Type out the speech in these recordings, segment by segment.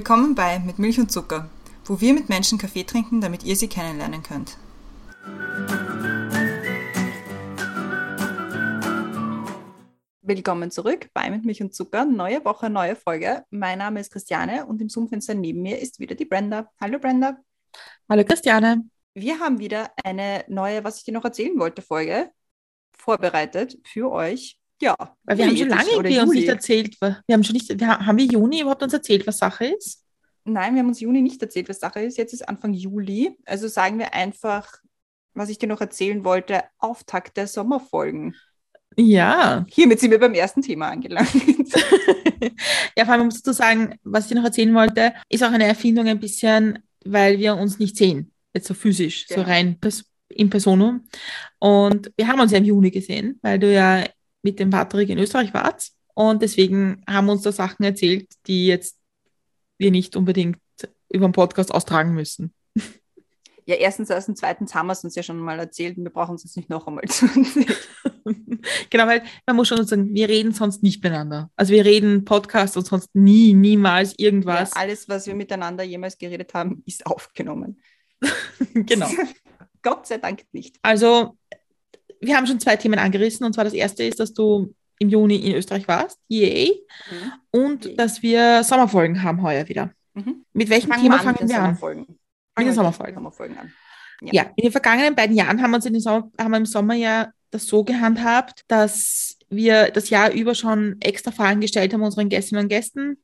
Willkommen bei Mit Milch und Zucker, wo wir mit Menschen Kaffee trinken, damit ihr sie kennenlernen könnt. Willkommen zurück bei Mit Milch und Zucker. Neue Woche, neue Folge. Mein Name ist Christiane und im Zoom-Fenster neben mir ist wieder die Brenda. Hallo Brenda. Hallo Christiane. Wir haben wieder eine neue, was ich dir noch erzählen wollte, Folge vorbereitet für euch. Ja. Weil wir haben schon lange irgendwie uns nicht erzählt, wir haben schon nicht, wir, haben wir Juni überhaupt uns erzählt, was Sache ist? Nein, wir haben uns Juni nicht erzählt, was Sache ist. Jetzt ist Anfang Juli. Also sagen wir einfach, was ich dir noch erzählen wollte, Auftakt der Sommerfolgen. Ja. Hiermit sind wir beim ersten Thema angelangt. ja, vor allem muss du sagen, was ich dir noch erzählen wollte, ist auch eine Erfindung ein bisschen, weil wir uns nicht sehen. Jetzt so physisch, genau. so rein in Personum. Und wir haben uns ja im Juni gesehen, weil du ja mit dem Patrick in Österreich wart. Und deswegen haben uns da Sachen erzählt, die jetzt wir nicht unbedingt über den Podcast austragen müssen. Ja, erstens, erstens, zweitens haben wir es uns ja schon mal erzählt und wir brauchen es jetzt nicht noch einmal zu genau, weil man muss schon sagen, wir reden sonst nicht miteinander. Also wir reden Podcast und sonst nie, niemals irgendwas. Ja, alles, was wir miteinander jemals geredet haben, ist aufgenommen. genau. Gott sei Dank nicht. Also wir haben schon zwei Themen angerissen. Und zwar das erste ist, dass du im Juni in Österreich warst, yay. Mhm. Und okay. dass wir Sommerfolgen haben heuer wieder. Mhm. Mit welchem fangen Thema wir fangen wir an? Mit den Sommerfolgen. Sommerfolgen an. Ja. ja. in den vergangenen beiden Jahren haben wir uns in den Sommer, haben wir im Sommer ja das so gehandhabt, dass wir das Jahr über schon extra Fragen gestellt haben unseren Gästinnen und Gästen.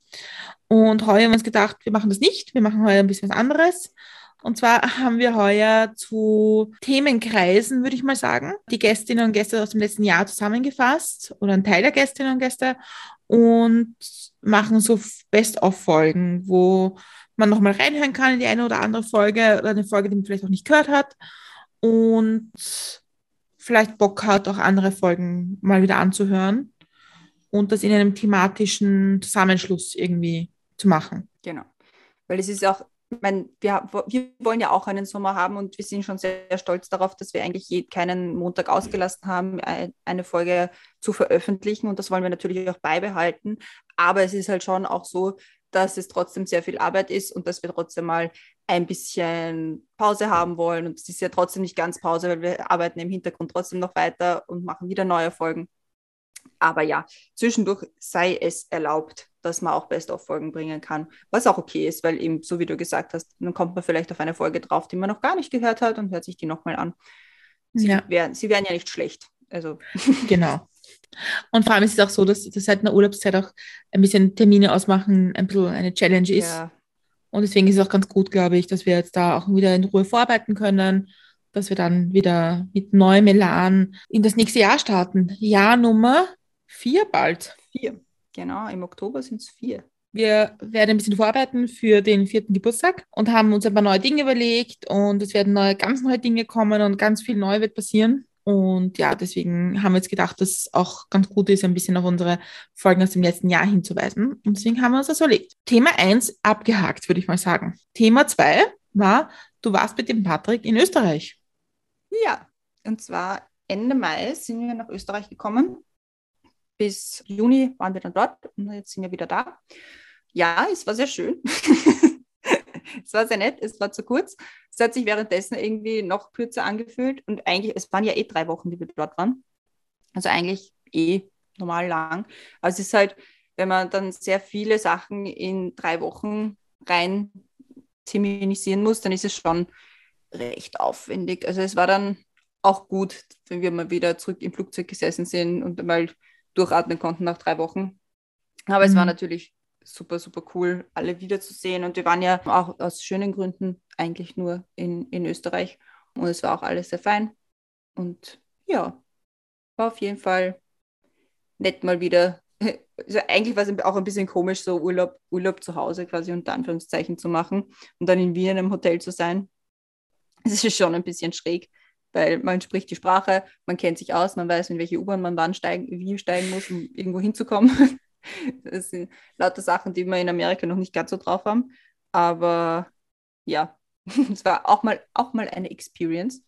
Und heuer haben wir uns gedacht, wir machen das nicht. Wir machen heuer ein bisschen was anderes. Und zwar haben wir heuer zu Themenkreisen, würde ich mal sagen, die Gästinnen und Gäste aus dem letzten Jahr zusammengefasst oder ein Teil der Gästinnen und Gäste und machen so Best-of-Folgen, wo man nochmal reinhören kann in die eine oder andere Folge oder eine Folge, die man vielleicht auch nicht gehört hat und vielleicht Bock hat, auch andere Folgen mal wieder anzuhören und das in einem thematischen Zusammenschluss irgendwie zu machen. Genau. Weil es ist auch meine, wir, wir wollen ja auch einen Sommer haben und wir sind schon sehr, stolz darauf, dass wir eigentlich keinen Montag ausgelassen haben, eine Folge zu veröffentlichen und das wollen wir natürlich auch beibehalten. Aber es ist halt schon auch so, dass es trotzdem sehr viel Arbeit ist und dass wir trotzdem mal ein bisschen Pause haben wollen. Und es ist ja trotzdem nicht ganz Pause, weil wir arbeiten im Hintergrund trotzdem noch weiter und machen wieder neue Folgen. Aber ja, zwischendurch sei es erlaubt, dass man auch Best-of-Folgen bringen kann, was auch okay ist, weil eben, so wie du gesagt hast, dann kommt man vielleicht auf eine Folge drauf, die man noch gar nicht gehört hat und hört sich die nochmal an. Sie, ja. wären, sie wären ja nicht schlecht. Also. Genau. Und vor allem ist es auch so, dass das seit einer Urlaubszeit auch ein bisschen Termine ausmachen, ein bisschen eine Challenge ist. Ja. Und deswegen ist es auch ganz gut, glaube ich, dass wir jetzt da auch wieder in Ruhe vorarbeiten können, dass wir dann wieder mit neuem Elan in das nächste Jahr starten. Jahr Nummer vier bald. Vier. Genau, im Oktober sind es vier. Wir werden ein bisschen vorarbeiten für den vierten Geburtstag und haben uns ein paar neue Dinge überlegt und es werden neue, ganz neue Dinge kommen und ganz viel neu wird passieren. Und ja, deswegen haben wir jetzt gedacht, dass es auch ganz gut ist, ein bisschen auf unsere Folgen aus dem letzten Jahr hinzuweisen. Und deswegen haben wir uns das überlegt. Thema 1 abgehakt, würde ich mal sagen. Thema 2 war, du warst mit dem Patrick in Österreich. Ja, und zwar Ende Mai sind wir nach Österreich gekommen bis Juni waren wir dann dort und jetzt sind wir wieder da. Ja, es war sehr schön. es war sehr nett, es war zu kurz. Es hat sich währenddessen irgendwie noch kürzer angefühlt und eigentlich, es waren ja eh drei Wochen, die wir dort waren. Also eigentlich eh normal lang. Also es ist halt, wenn man dann sehr viele Sachen in drei Wochen rein terminisieren muss, dann ist es schon recht aufwendig. Also es war dann auch gut, wenn wir mal wieder zurück im Flugzeug gesessen sind und mal durchatmen konnten nach drei Wochen. Aber mhm. es war mhm. natürlich super, super cool, alle wiederzusehen. Und wir waren ja auch aus schönen Gründen eigentlich nur in, in Österreich. Und es war auch alles sehr fein. Und ja, war auf jeden Fall nett mal wieder. Also eigentlich war es auch ein bisschen komisch, so Urlaub, Urlaub zu Hause quasi unter Anführungszeichen zu machen und dann in Wien im Hotel zu sein. Es ist schon ein bisschen schräg weil man spricht die Sprache, man kennt sich aus, man weiß, in welche U-Bahn man wann steigen, wie steigen muss, um irgendwo hinzukommen. Das sind lauter Sachen, die wir in Amerika noch nicht ganz so drauf haben. Aber ja, es war auch mal, auch mal eine Experience.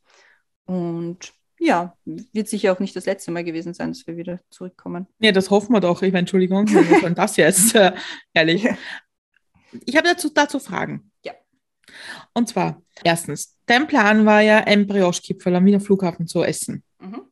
Und ja, wird sicher auch nicht das letzte Mal gewesen sein, dass wir wieder zurückkommen. Ja, das hoffen wir doch. Ich meine, Entschuldigung, was soll das jetzt? Äh, ehrlich. Ich habe dazu, dazu Fragen. Und zwar, erstens, dein Plan war ja, ein Brioche-Kipferl am Wiener Flughafen zu essen. Mhm.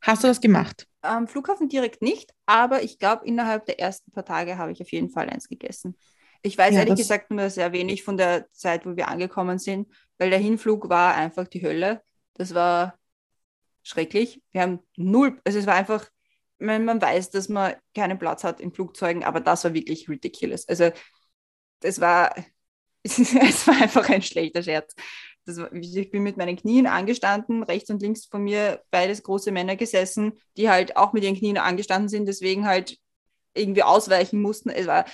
Hast du das gemacht? Am Flughafen direkt nicht, aber ich glaube, innerhalb der ersten paar Tage habe ich auf jeden Fall eins gegessen. Ich weiß ja, ehrlich gesagt nur sehr wenig von der Zeit, wo wir angekommen sind, weil der Hinflug war einfach die Hölle. Das war schrecklich. Wir haben null, also es war einfach, man, man weiß, dass man keinen Platz hat in Flugzeugen, aber das war wirklich ridiculous. Also das war, es war einfach ein schlechter Scherz. War, ich bin mit meinen Knien angestanden, rechts und links von mir beides große Männer gesessen, die halt auch mit ihren Knien angestanden sind, deswegen halt irgendwie ausweichen mussten. Es war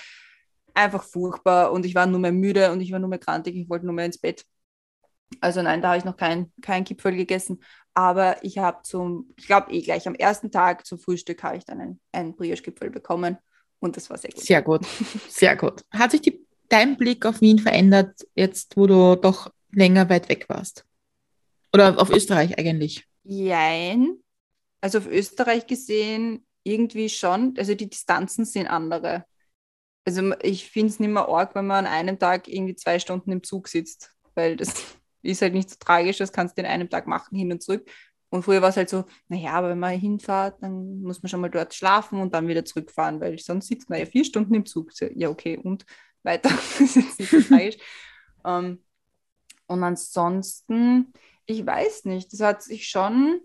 einfach furchtbar und ich war nur mehr müde und ich war nur mehr krantig, ich wollte nur mehr ins Bett. Also nein, da habe ich noch keinen kein Kipfel gegessen. Aber ich habe zum, ich glaube eh gleich am ersten Tag zum Frühstück habe ich dann einen, einen Brioche-Gipfel bekommen und das war sehr gut. Sehr gut, sehr gut. Hat sich die, dein Blick auf Wien verändert, jetzt wo du doch länger weit weg warst? Oder auf Österreich eigentlich? Jein. Also auf Österreich gesehen irgendwie schon. Also die Distanzen sind andere also ich finde es nicht mehr arg, wenn man an einem Tag irgendwie zwei Stunden im Zug sitzt, weil das ist halt nicht so tragisch, das kannst du in einem Tag machen, hin und zurück. Und früher war es halt so, naja, aber wenn man hinfahrt, dann muss man schon mal dort schlafen und dann wieder zurückfahren, weil sonst sitzt man ja vier Stunden im Zug. Ja, okay, und weiter. das ist jetzt nicht so tragisch. Um, ähm, und ansonsten, ich weiß nicht, es hat sich schon,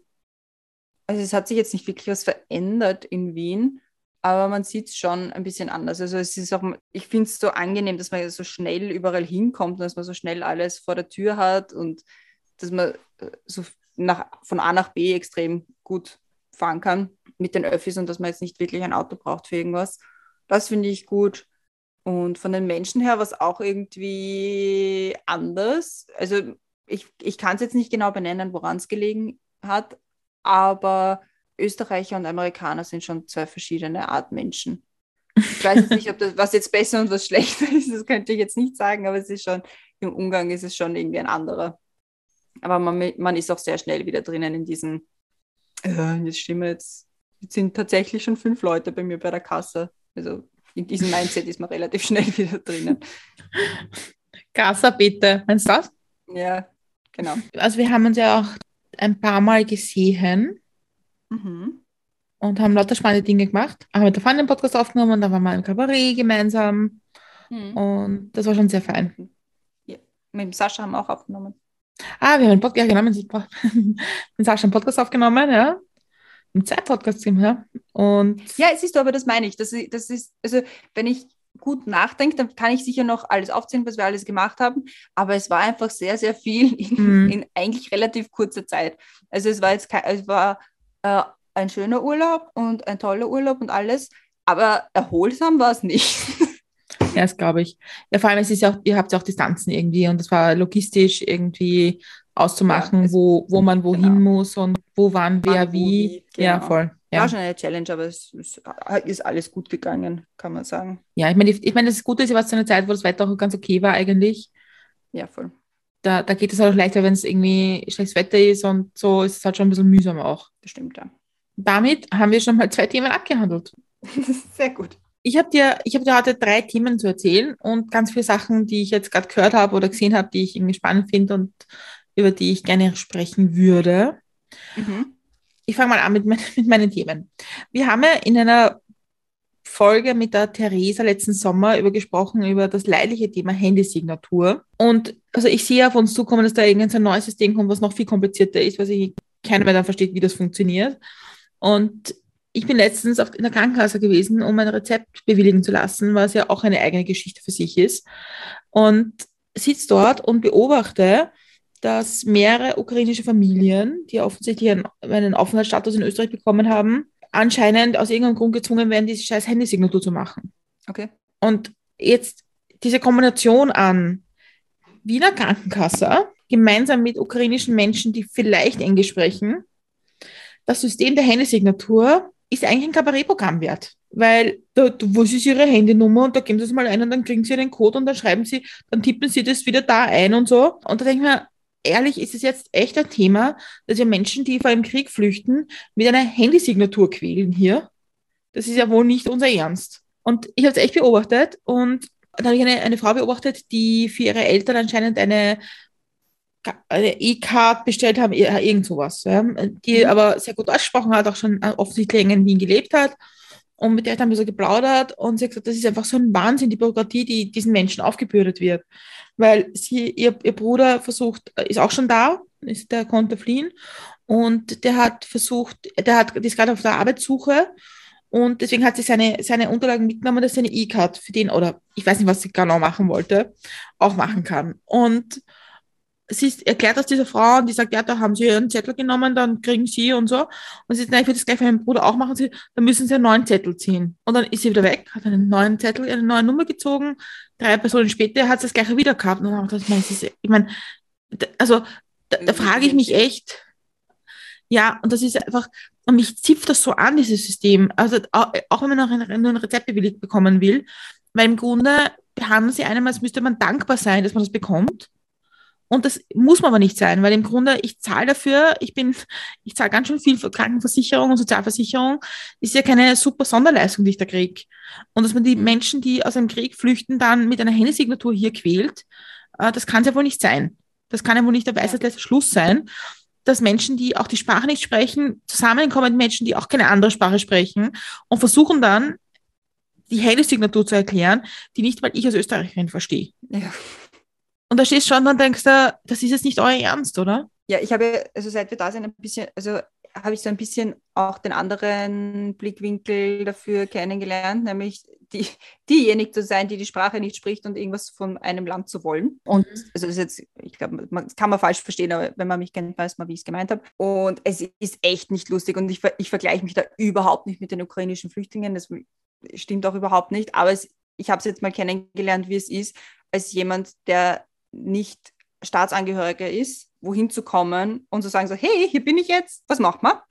also es hat sich jetzt nicht wirklich was verändert in Wien, aber man sieht es schon ein bisschen anders. Also es ist auch, ich finde es so angenehm, dass man so schnell überall hinkommt und dass man so schnell alles vor der Tür hat und dass man äh, so nach, von A nach B extrem gut fahren kann mit den Öffis und dass man jetzt nicht wirklich ein Auto braucht für irgendwas. Das finde ich gut. Und von den Menschen her war es auch irgendwie anders. Also ich, ich kann es jetzt nicht genau benennen, woran es gelegen hat, aber Österreicher und Amerikaner sind schon zwei verschiedene Art Menschen. Ich weiß jetzt nicht, ob das, was jetzt besser und was schlechter ist, das könnte ich jetzt nicht sagen, aber es ist schon, im Umgang ist es schon irgendwie ein anderer. Aber man, man ist auch sehr schnell wieder drinnen in diesen, äh, jetzt stimmt jetzt, jetzt sind tatsächlich schon fünf Leute bei mir bei der Kasse. Also in diesem Mindset ist man relativ schnell wieder drinnen. Kassa, bitte. Meinst du das? Ja, genau. Also wir haben uns ja auch ein paar Mal gesehen Mhm. Und haben lauter spannende Dinge gemacht. Haben mit der Freundin Podcast aufgenommen, dann waren wir im Kabarett gemeinsam. Mhm. Und das war schon sehr fein. Ja. Mit dem Sascha haben wir auch aufgenommen. Ah, wir haben einen Podcast, ja, genau, mit Sascha einen Podcast aufgenommen, ja. Im Zeit-Podcast, ja. Und ja, siehst du, aber das meine ich. Das, das ist, also, wenn ich gut nachdenke, dann kann ich sicher noch alles aufzählen, was wir alles gemacht haben. Aber es war einfach sehr, sehr viel in, mhm. in eigentlich relativ kurzer Zeit. Also es war jetzt kein, es war äh, ein schöner Urlaub und ein toller Urlaub und alles, aber erholsam war es nicht. Ja, das glaube ich. Ja, vor allem, es ist ja auch, ihr habt ja auch Distanzen irgendwie und es war logistisch irgendwie auszumachen, ja, wo, wo man wohin genau. muss und wo wann, wer, wie. Genau. Ja, voll. Ja. War schon eine Challenge, aber es, ist alles gut gegangen, kann man sagen. Ja, ich meine, ich meine, das Gute ist, ihr wart zu einer Zeit, wo das Wetter auch ganz okay war eigentlich. Ja, voll. Da, da geht es halt auch leichter, wenn es irgendwie schlechtes Wetter ist und so ist es halt schon ein bisschen mühsam auch. Das stimmt, ja damit haben wir schon mal zwei Themen abgehandelt. Sehr gut. Ich habe dir, hab dir heute drei Themen zu erzählen und ganz viele Sachen, die ich jetzt gerade gehört habe oder gesehen habe, die ich irgendwie spannend finde und über die ich gerne sprechen würde. Mhm. Ich fange mal an mit, mit meinen Themen. Wir haben ja in einer Folge mit der Theresa letzten Sommer über gesprochen, über das leidliche Thema Handysignatur. Und also ich sehe auf uns zukommen, dass da irgendein neues System kommt, was noch viel komplizierter ist, was ich keiner mehr dann versteht, wie das funktioniert. Und ich bin letztens in der Krankenkasse gewesen, um ein Rezept bewilligen zu lassen, was ja auch eine eigene Geschichte für sich ist. Und sitze dort und beobachte, dass mehrere ukrainische Familien, die offensichtlich einen, einen Aufenthaltsstatus in Österreich bekommen haben, anscheinend aus irgendeinem Grund gezwungen werden, diese scheiß Handysignatur zu machen. Okay. Und jetzt diese Kombination an Wiener Krankenkasse gemeinsam mit ukrainischen Menschen, die vielleicht Englisch sprechen, das System der Handysignatur ist eigentlich ein Kabarettprogramm wert. Weil, da, was ist Ihre Handynummer? Und da geben Sie es mal ein und dann kriegen Sie den Code und dann schreiben Sie, dann tippen Sie das wieder da ein und so. Und da denke ich mir, ehrlich, ist es jetzt echt ein Thema, dass wir Menschen, die vor einem Krieg flüchten, mit einer Handysignatur quälen hier? Das ist ja wohl nicht unser Ernst. Und ich habe es echt beobachtet und da habe ich eine, eine Frau beobachtet, die für ihre Eltern anscheinend eine eine E-Card bestellt haben, irgend sowas, ja, die mhm. aber sehr gut ausgesprochen hat, auch schon offensichtlich in Wien gelebt hat. Und mit der hat ein bisschen geplaudert und sie hat gesagt, das ist einfach so ein Wahnsinn, die Bürokratie, die diesen Menschen aufgebürdet wird. Weil sie, ihr, ihr Bruder versucht, ist auch schon da, ist, der konnte fliehen. Und der hat versucht, der hat, ist gerade auf der Arbeitssuche und deswegen hat sie seine, seine Unterlagen mitgenommen, dass sie eine E-Card für den, oder ich weiß nicht, was sie genau machen wollte, auch machen kann. Und sie ist, erklärt das dieser Frau und die sagt, ja, da haben sie ihren Zettel genommen, dann kriegen sie und so. Und sie sagt, nein, ich würde das gleich für meinen Bruder auch machen. Sie, dann müssen sie einen neuen Zettel ziehen. Und dann ist sie wieder weg, hat einen neuen Zettel, eine neue Nummer gezogen. Drei Personen später hat sie das gleiche wieder gehabt. Und dann habe ich gedacht, ich meine, ich meine also da, da frage ich mich echt, ja, und das ist einfach, und mich zipft das so an, dieses System. Also auch, auch wenn man noch ein, nur ein Rezept bewilligt bekommen will, weil im Grunde behandeln sie einem, als müsste man dankbar sein, dass man das bekommt. Und das muss man aber nicht sein, weil im Grunde ich zahle dafür, ich bin, ich zahle ganz schön viel für Krankenversicherung und Sozialversicherung, ist ja keine super Sonderleistung, die ich da kriege. Und dass man die Menschen, die aus einem Krieg flüchten, dann mit einer Händesignatur hier quält, äh, das kann es ja wohl nicht sein. Das kann ja wohl nicht der Weisheit letzter Schluss sein, dass Menschen, die auch die Sprache nicht sprechen, zusammenkommen mit Menschen, die auch keine andere Sprache sprechen und versuchen dann, die Händesignatur zu erklären, die nicht weil ich als Österreicherin verstehe. Ja. Und da stehst du schon und denkst du, das ist jetzt nicht euer Ernst, oder? Ja, ich habe, also seit wir da sind, ein bisschen, also habe ich so ein bisschen auch den anderen Blickwinkel dafür kennengelernt, nämlich die, diejenige zu sein, die die Sprache nicht spricht und irgendwas von einem Land zu wollen. Und mhm. also das ist jetzt, ich glaube, man kann man falsch verstehen, aber wenn man mich kennt, weiß man, wie ich es gemeint habe. Und es ist echt nicht lustig und ich, ich vergleiche mich da überhaupt nicht mit den ukrainischen Flüchtlingen. Das stimmt auch überhaupt nicht. Aber es, ich habe es jetzt mal kennengelernt, wie es ist, als jemand, der nicht Staatsangehöriger ist, wohin zu kommen und zu sagen so, hey, hier bin ich jetzt, was macht man?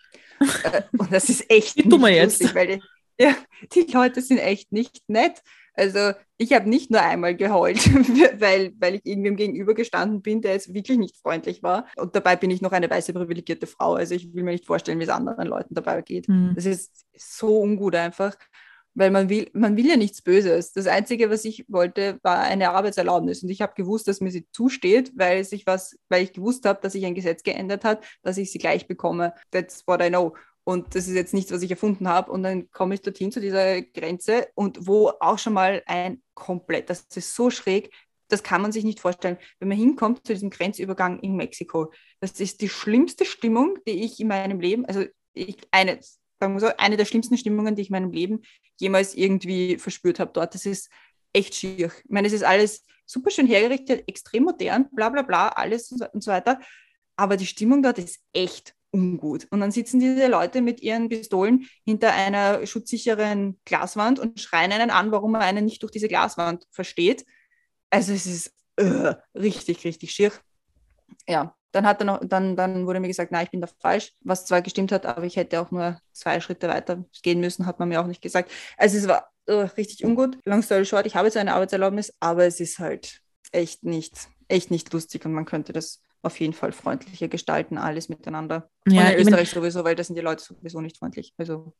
Äh, und das ist echt nicht lustig, jetzt. weil die, ja, die Leute sind echt nicht nett. Also ich habe nicht nur einmal geheult, weil, weil ich irgendwem gegenüber gestanden bin, der jetzt wirklich nicht freundlich war. Und dabei bin ich noch eine weiße privilegierte Frau. Also ich will mir nicht vorstellen, wie es anderen Leuten dabei geht. Mhm. Das ist so ungut einfach weil man will, man will ja nichts Böses. Das Einzige, was ich wollte, war eine Arbeitserlaubnis. Und ich habe gewusst, dass mir sie zusteht, weil sich was, weil ich gewusst habe, dass sich ein Gesetz geändert hat, dass ich sie gleich bekomme. That's what I know. Und das ist jetzt nichts, was ich erfunden habe. Und dann komme ich dorthin zu dieser Grenze und wo auch schon mal ein komplett, das ist so schräg, das kann man sich nicht vorstellen. Wenn man hinkommt zu diesem Grenzübergang in Mexiko, das ist die schlimmste Stimmung, die ich in meinem Leben, also ich, eine, sagen wir so, eine der schlimmsten Stimmungen, die ich in meinem Leben jemals irgendwie verspürt habe dort. Das ist echt schier. Ich meine, es ist alles super schön hergerichtet, extrem modern, bla bla bla, alles und so weiter. Aber die Stimmung dort ist echt ungut. Und dann sitzen diese Leute mit ihren Pistolen hinter einer schutzsicheren Glaswand und schreien einen an, warum man einen nicht durch diese Glaswand versteht. Also es ist uh, richtig, richtig schier. Ja, dann, hat er noch, dann, dann wurde mir gesagt, nein, ich bin da falsch, was zwar gestimmt hat, aber ich hätte auch nur zwei Schritte weiter gehen müssen, hat man mir auch nicht gesagt. Also es war uh, richtig ungut. Long story short, ich habe jetzt eine Arbeitserlaubnis, aber es ist halt echt nicht, echt nicht lustig und man könnte das auf jeden Fall freundlicher gestalten, alles miteinander. Ja, und in Österreich meine, sowieso, weil da sind die Leute sowieso nicht freundlich. Also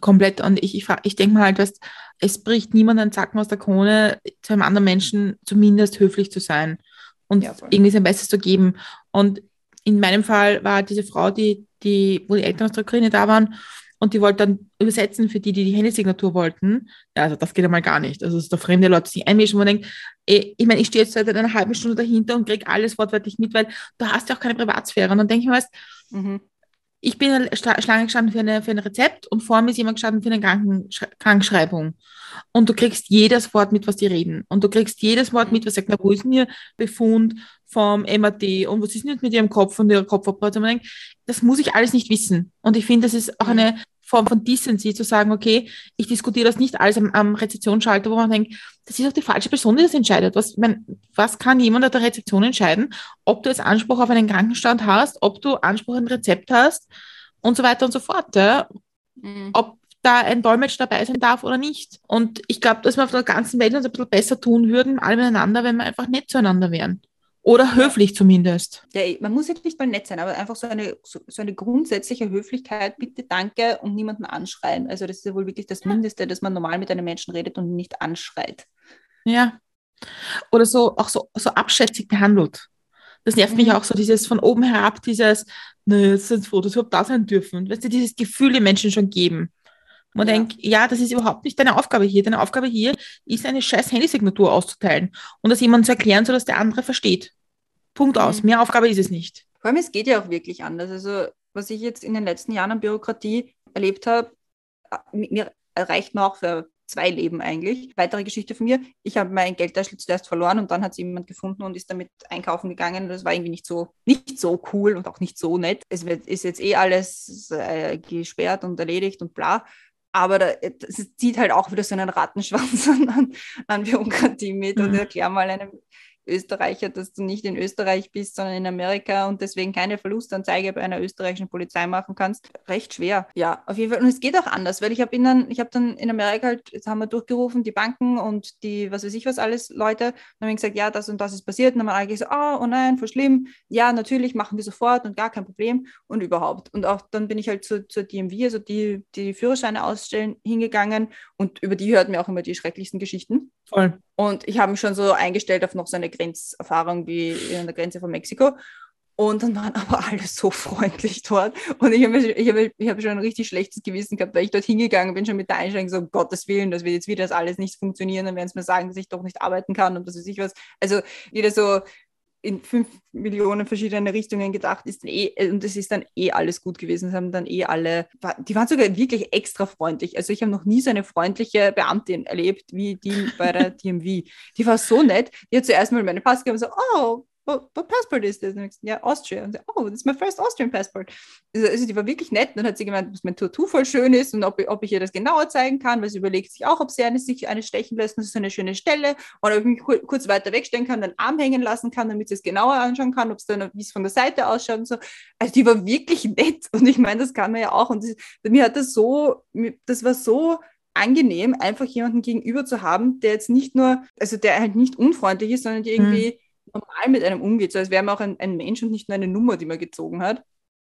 komplett. Und ich, ich, ich denke mal halt, weißt, es bricht niemand einen Zacken aus der Krone, zu einem anderen Menschen zumindest höflich zu sein und ja, irgendwie sein Bestes zu geben. Und in meinem Fall war diese Frau, die, die, wo die Eltern aus der Ukraine da waren, und die wollte dann übersetzen für die, die die Handysignatur wollten. Ja, also das geht einmal gar nicht. Also, dass da fremde Leute sich einmischen, wo man denkt, ey, ich meine, ich stehe jetzt seit einer halben Stunde dahinter und kriege alles wortwörtlich mit, weil du hast ja auch keine Privatsphäre. Und dann denke ich mir, weißt, mhm ich bin Schlange gestanden für, eine, für ein Rezept und vor mir ist jemand gestanden für eine Krankensch Krankschreibung. Und du kriegst jedes Wort mit, was die reden. Und du kriegst jedes Wort mit, was sagt, na, wo ist denn ihr Befund vom MAD und was ist denn jetzt mit ihrem Kopf und ihrer Kopfoperation? Das muss ich alles nicht wissen. Und ich finde, das ist auch eine Form von Decency, zu sagen, okay, ich diskutiere das nicht alles am, am Rezeptionsschalter, wo man denkt, das ist auch die falsche Person, die das entscheidet. Was, mein, was kann jemand an der Rezeption entscheiden, ob du jetzt Anspruch auf einen Krankenstand hast, ob du Anspruch auf ein Rezept hast und so weiter und so fort. Ja? Mhm. Ob da ein Dolmetsch dabei sein darf oder nicht. Und ich glaube, dass wir auf der ganzen Welt uns ein bisschen besser tun würden, alle miteinander, wenn wir einfach nett zueinander wären. Oder höflich zumindest. Ja, man muss jetzt nicht mal nett sein, aber einfach so eine, so, so, eine grundsätzliche Höflichkeit, bitte danke und niemanden anschreien. Also das ist ja wohl wirklich das Mindeste, dass man normal mit einem Menschen redet und nicht anschreit. Ja. Oder so, auch so, so abschätzig behandelt. Das nervt mhm. mich auch so, dieses von oben herab, dieses, ne, jetzt sind froh, dass wir überhaupt da sein dürfen. Weißt du, dieses Gefühl, die Menschen schon geben. Man ja. denkt, ja, das ist überhaupt nicht deine Aufgabe hier. Deine Aufgabe hier ist, eine scheiß Handysignatur auszuteilen und das jemandem zu erklären, sodass der andere versteht. Punkt mhm. aus. Mehr Aufgabe ist es nicht. Vor allem, es geht ja auch wirklich anders. Also, was ich jetzt in den letzten Jahren an Bürokratie erlebt habe, mir reicht auch für zwei Leben eigentlich. Weitere Geschichte von mir. Ich habe mein Geldtaschel zuerst verloren und dann hat es jemand gefunden und ist damit einkaufen gegangen. Das war irgendwie nicht so, nicht so cool und auch nicht so nett. Es wird, ist jetzt eh alles äh, gesperrt und erledigt und bla. Aber es zieht halt auch wieder so einen Rattenschwanz an, an Bürokratie mit. Mhm. Und erklär mal einem Österreicher, dass du nicht in Österreich bist, sondern in Amerika und deswegen keine Verlustanzeige bei einer österreichischen Polizei machen kannst. Recht schwer. Ja, auf jeden Fall. Und es geht auch anders, weil ich habe dann, ich habe dann in Amerika halt, jetzt haben wir durchgerufen, die Banken und die, was weiß ich was alles, Leute, dann haben gesagt, ja, das und das ist passiert. Und dann haben wir eigentlich so, oh, oh nein, voll schlimm. Ja, natürlich, machen wir sofort und gar kein Problem und überhaupt. Und auch dann bin ich halt zur, zur DMV, also die, die Führerscheine ausstellen, hingegangen und über die hörten wir auch immer die schrecklichsten Geschichten. Voll. Und ich habe mich schon so eingestellt auf noch so eine Grenzerfahrung wie an der Grenze von Mexiko. Und dann waren aber alle so freundlich dort. Und ich habe ich hab, ich hab schon ein richtig schlechtes Gewissen gehabt, weil ich dort hingegangen bin, schon mit der Einstellung, so um Gottes Willen, dass wir jetzt wieder das alles nicht funktionieren, dann werden sie mir sagen, dass ich doch nicht arbeiten kann und dass weiß ich was. Also wieder so, in fünf Millionen verschiedene Richtungen gedacht ist eh, äh, und es ist dann eh alles gut gewesen. Es haben dann eh alle, die waren sogar wirklich extra freundlich. Also ich habe noch nie so eine freundliche Beamtin erlebt wie die bei der DMV. Die war so nett. Die hat zuerst mal meine Pass gegeben und so, oh, what, what passport is this? ja, Austria. Und so, oh, that's my first Austrian passport. Also, also, die war wirklich nett. Und dann hat sie gemeint, dass mein Tattoo voll schön ist und ob, ob ich ihr das genauer zeigen kann, weil sie überlegt sich auch, ob sie eine, sich eine stechen lässt. Das ist so eine schöne Stelle. Und ob ich mich kurz weiter wegstellen kann, den Arm hängen lassen kann, damit sie es genauer anschauen kann, ob es dann, wie es von der Seite ausschaut und so. Also die war wirklich nett. Und ich meine, das kann man ja auch. Und das, mir hat das so, das war so angenehm, einfach jemanden gegenüber zu haben, der jetzt nicht nur, also der halt nicht unfreundlich ist, sondern die irgendwie hm normal mit einem umgeht, so als wäre man auch ein, ein Mensch und nicht nur eine Nummer, die man gezogen hat.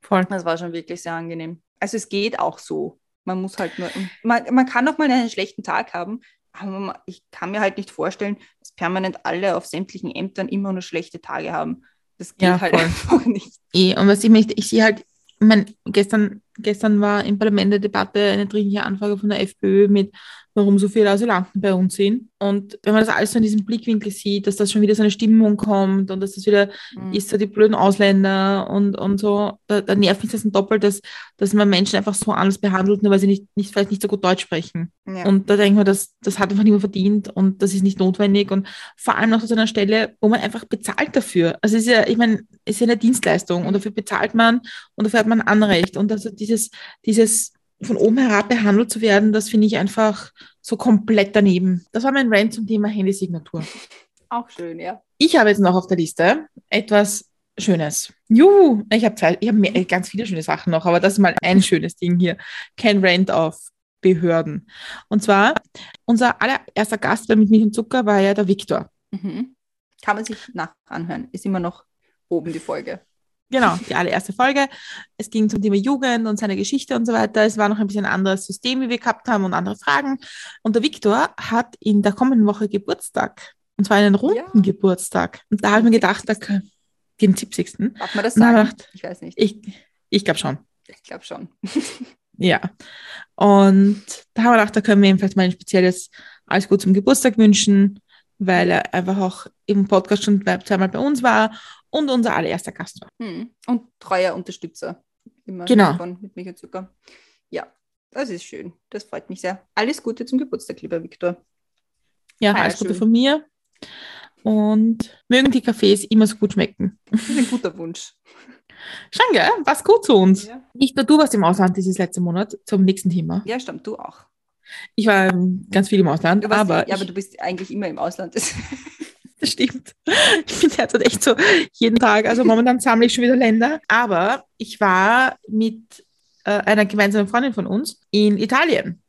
Voll. Das war schon wirklich sehr angenehm. Also es geht auch so. Man muss halt nur, man, man kann auch mal einen schlechten Tag haben, aber ich kann mir halt nicht vorstellen, dass permanent alle auf sämtlichen Ämtern immer nur schlechte Tage haben. Das geht ja, halt voll. einfach nicht. Eh, und was ich möchte, ich sehe halt, ich meine, gestern, gestern war im Parlament eine Debatte eine dringliche Anfrage von der FPÖ mit warum so viele Asylanten bei uns sind. Und wenn man das alles so in diesem Blickwinkel sieht, dass das schon wieder so eine Stimmung kommt und dass das wieder mhm. ist, so die blöden Ausländer und, und so, da, da nervt mich das ein doppelt, dass, dass man Menschen einfach so anders behandelt, nur weil sie nicht, nicht, vielleicht nicht so gut Deutsch sprechen. Ja. Und da denke ich mir, das, das hat einfach niemand verdient und das ist nicht notwendig. Und vor allem auch aus einer Stelle, wo man einfach bezahlt dafür. Also es ist ja, ich meine, es ist ja eine Dienstleistung und dafür bezahlt man und dafür hat man Anrecht. Und also dieses, dieses von oben herab behandelt zu werden, das finde ich einfach so komplett daneben. Das war mein Rant zum Thema Handysignatur. Auch schön, ja. Ich habe jetzt noch auf der Liste etwas Schönes. Juhu, ich habe Zeit, ich habe ganz viele schöne Sachen noch, aber das ist mal ein schönes Ding hier. Kein Rant auf Behörden. Und zwar, unser allererster Gast bei Mit Milch und Zucker war ja der Viktor. Mhm. Kann man sich nach anhören. Ist immer noch oben die Folge. Genau, die allererste Folge. Es ging zum Thema Jugend und seine Geschichte und so weiter. Es war noch ein bisschen ein anderes System, wie wir gehabt haben und andere Fragen. Und der Viktor hat in der kommenden Woche Geburtstag. Und zwar einen runden ja. Geburtstag. Und da habe ich mir gedacht, da, den 70. Darf man das sagen? Gedacht, ich weiß nicht. Ich, ich glaube schon. Ich glaube schon. ja. Und da haben wir gedacht, da können wir ihm vielleicht mal ein spezielles Alles Gute zum Geburtstag wünschen, weil er einfach auch im Podcast schon zweimal bei uns war und unser allererster Gast war. Hm. Und treuer Unterstützer. Immer genau. Mit Michael Zucker. Ja, das ist schön. Das freut mich sehr. Alles Gute zum Geburtstag, lieber Viktor. Ja, alles Gute von mir. Und mögen die Kaffees immer so gut schmecken. Das ist ein guter Wunsch. Schon, gell? Was gut zu uns. Ja. Nicht nur du warst im Ausland dieses letzte Monat zum nächsten Thema. Ja, stimmt, du auch. Ich war ganz viel im Ausland, aber. Ja, aber du bist eigentlich immer im Ausland. Das stimmt. Ich bin derzeit echt so jeden Tag. Also momentan sammle ich schon wieder Länder. Aber ich war mit äh, einer gemeinsamen Freundin von uns in Italien.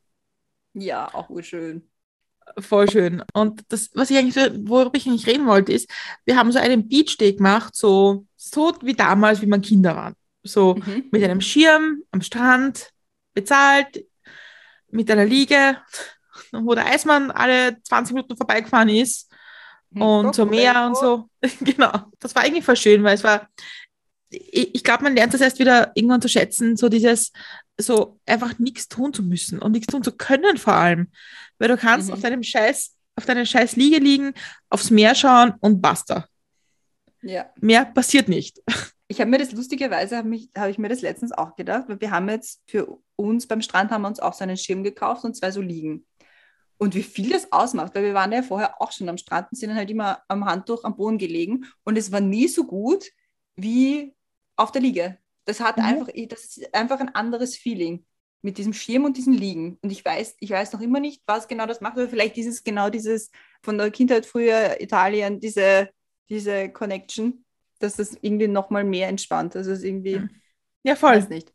Ja, auch schön. Voll schön. Und das, was ich eigentlich, worüber ich eigentlich reden wollte, ist, wir haben so einen Beachday gemacht, so, so wie damals, wie man Kinder waren. So mhm. mit einem Schirm am Strand, bezahlt, mit einer Liege. wo der Eismann alle 20 Minuten vorbeigefahren ist hm, und so Meer und so. genau, das war irgendwie voll schön, weil es war, ich, ich glaube, man lernt das erst wieder irgendwann zu schätzen, so dieses, so einfach nichts tun zu müssen und nichts tun zu können vor allem. Weil du kannst mhm. auf deinem Scheiß, auf deiner Scheiß Liege liegen, aufs Meer schauen und basta. Ja. Mehr passiert nicht. Ich habe mir das lustigerweise, habe hab ich mir das letztens auch gedacht, weil wir haben jetzt für uns beim Strand haben wir uns auch so einen Schirm gekauft und zwei so liegen. Und wie viel das ausmacht, weil wir waren ja vorher auch schon am Strand und sind dann halt immer am Handtuch am Boden gelegen und es war nie so gut wie auf der Liege. Das hat mhm. einfach, das ist einfach ein anderes Feeling mit diesem Schirm und diesem Liegen. Und ich weiß, ich weiß noch immer nicht, was genau das macht, aber vielleicht ist es genau dieses von der Kindheit früher Italien, diese, diese Connection, dass das irgendwie nochmal mehr entspannt. Also es irgendwie. Mhm. Ja, voll. Weiß nicht.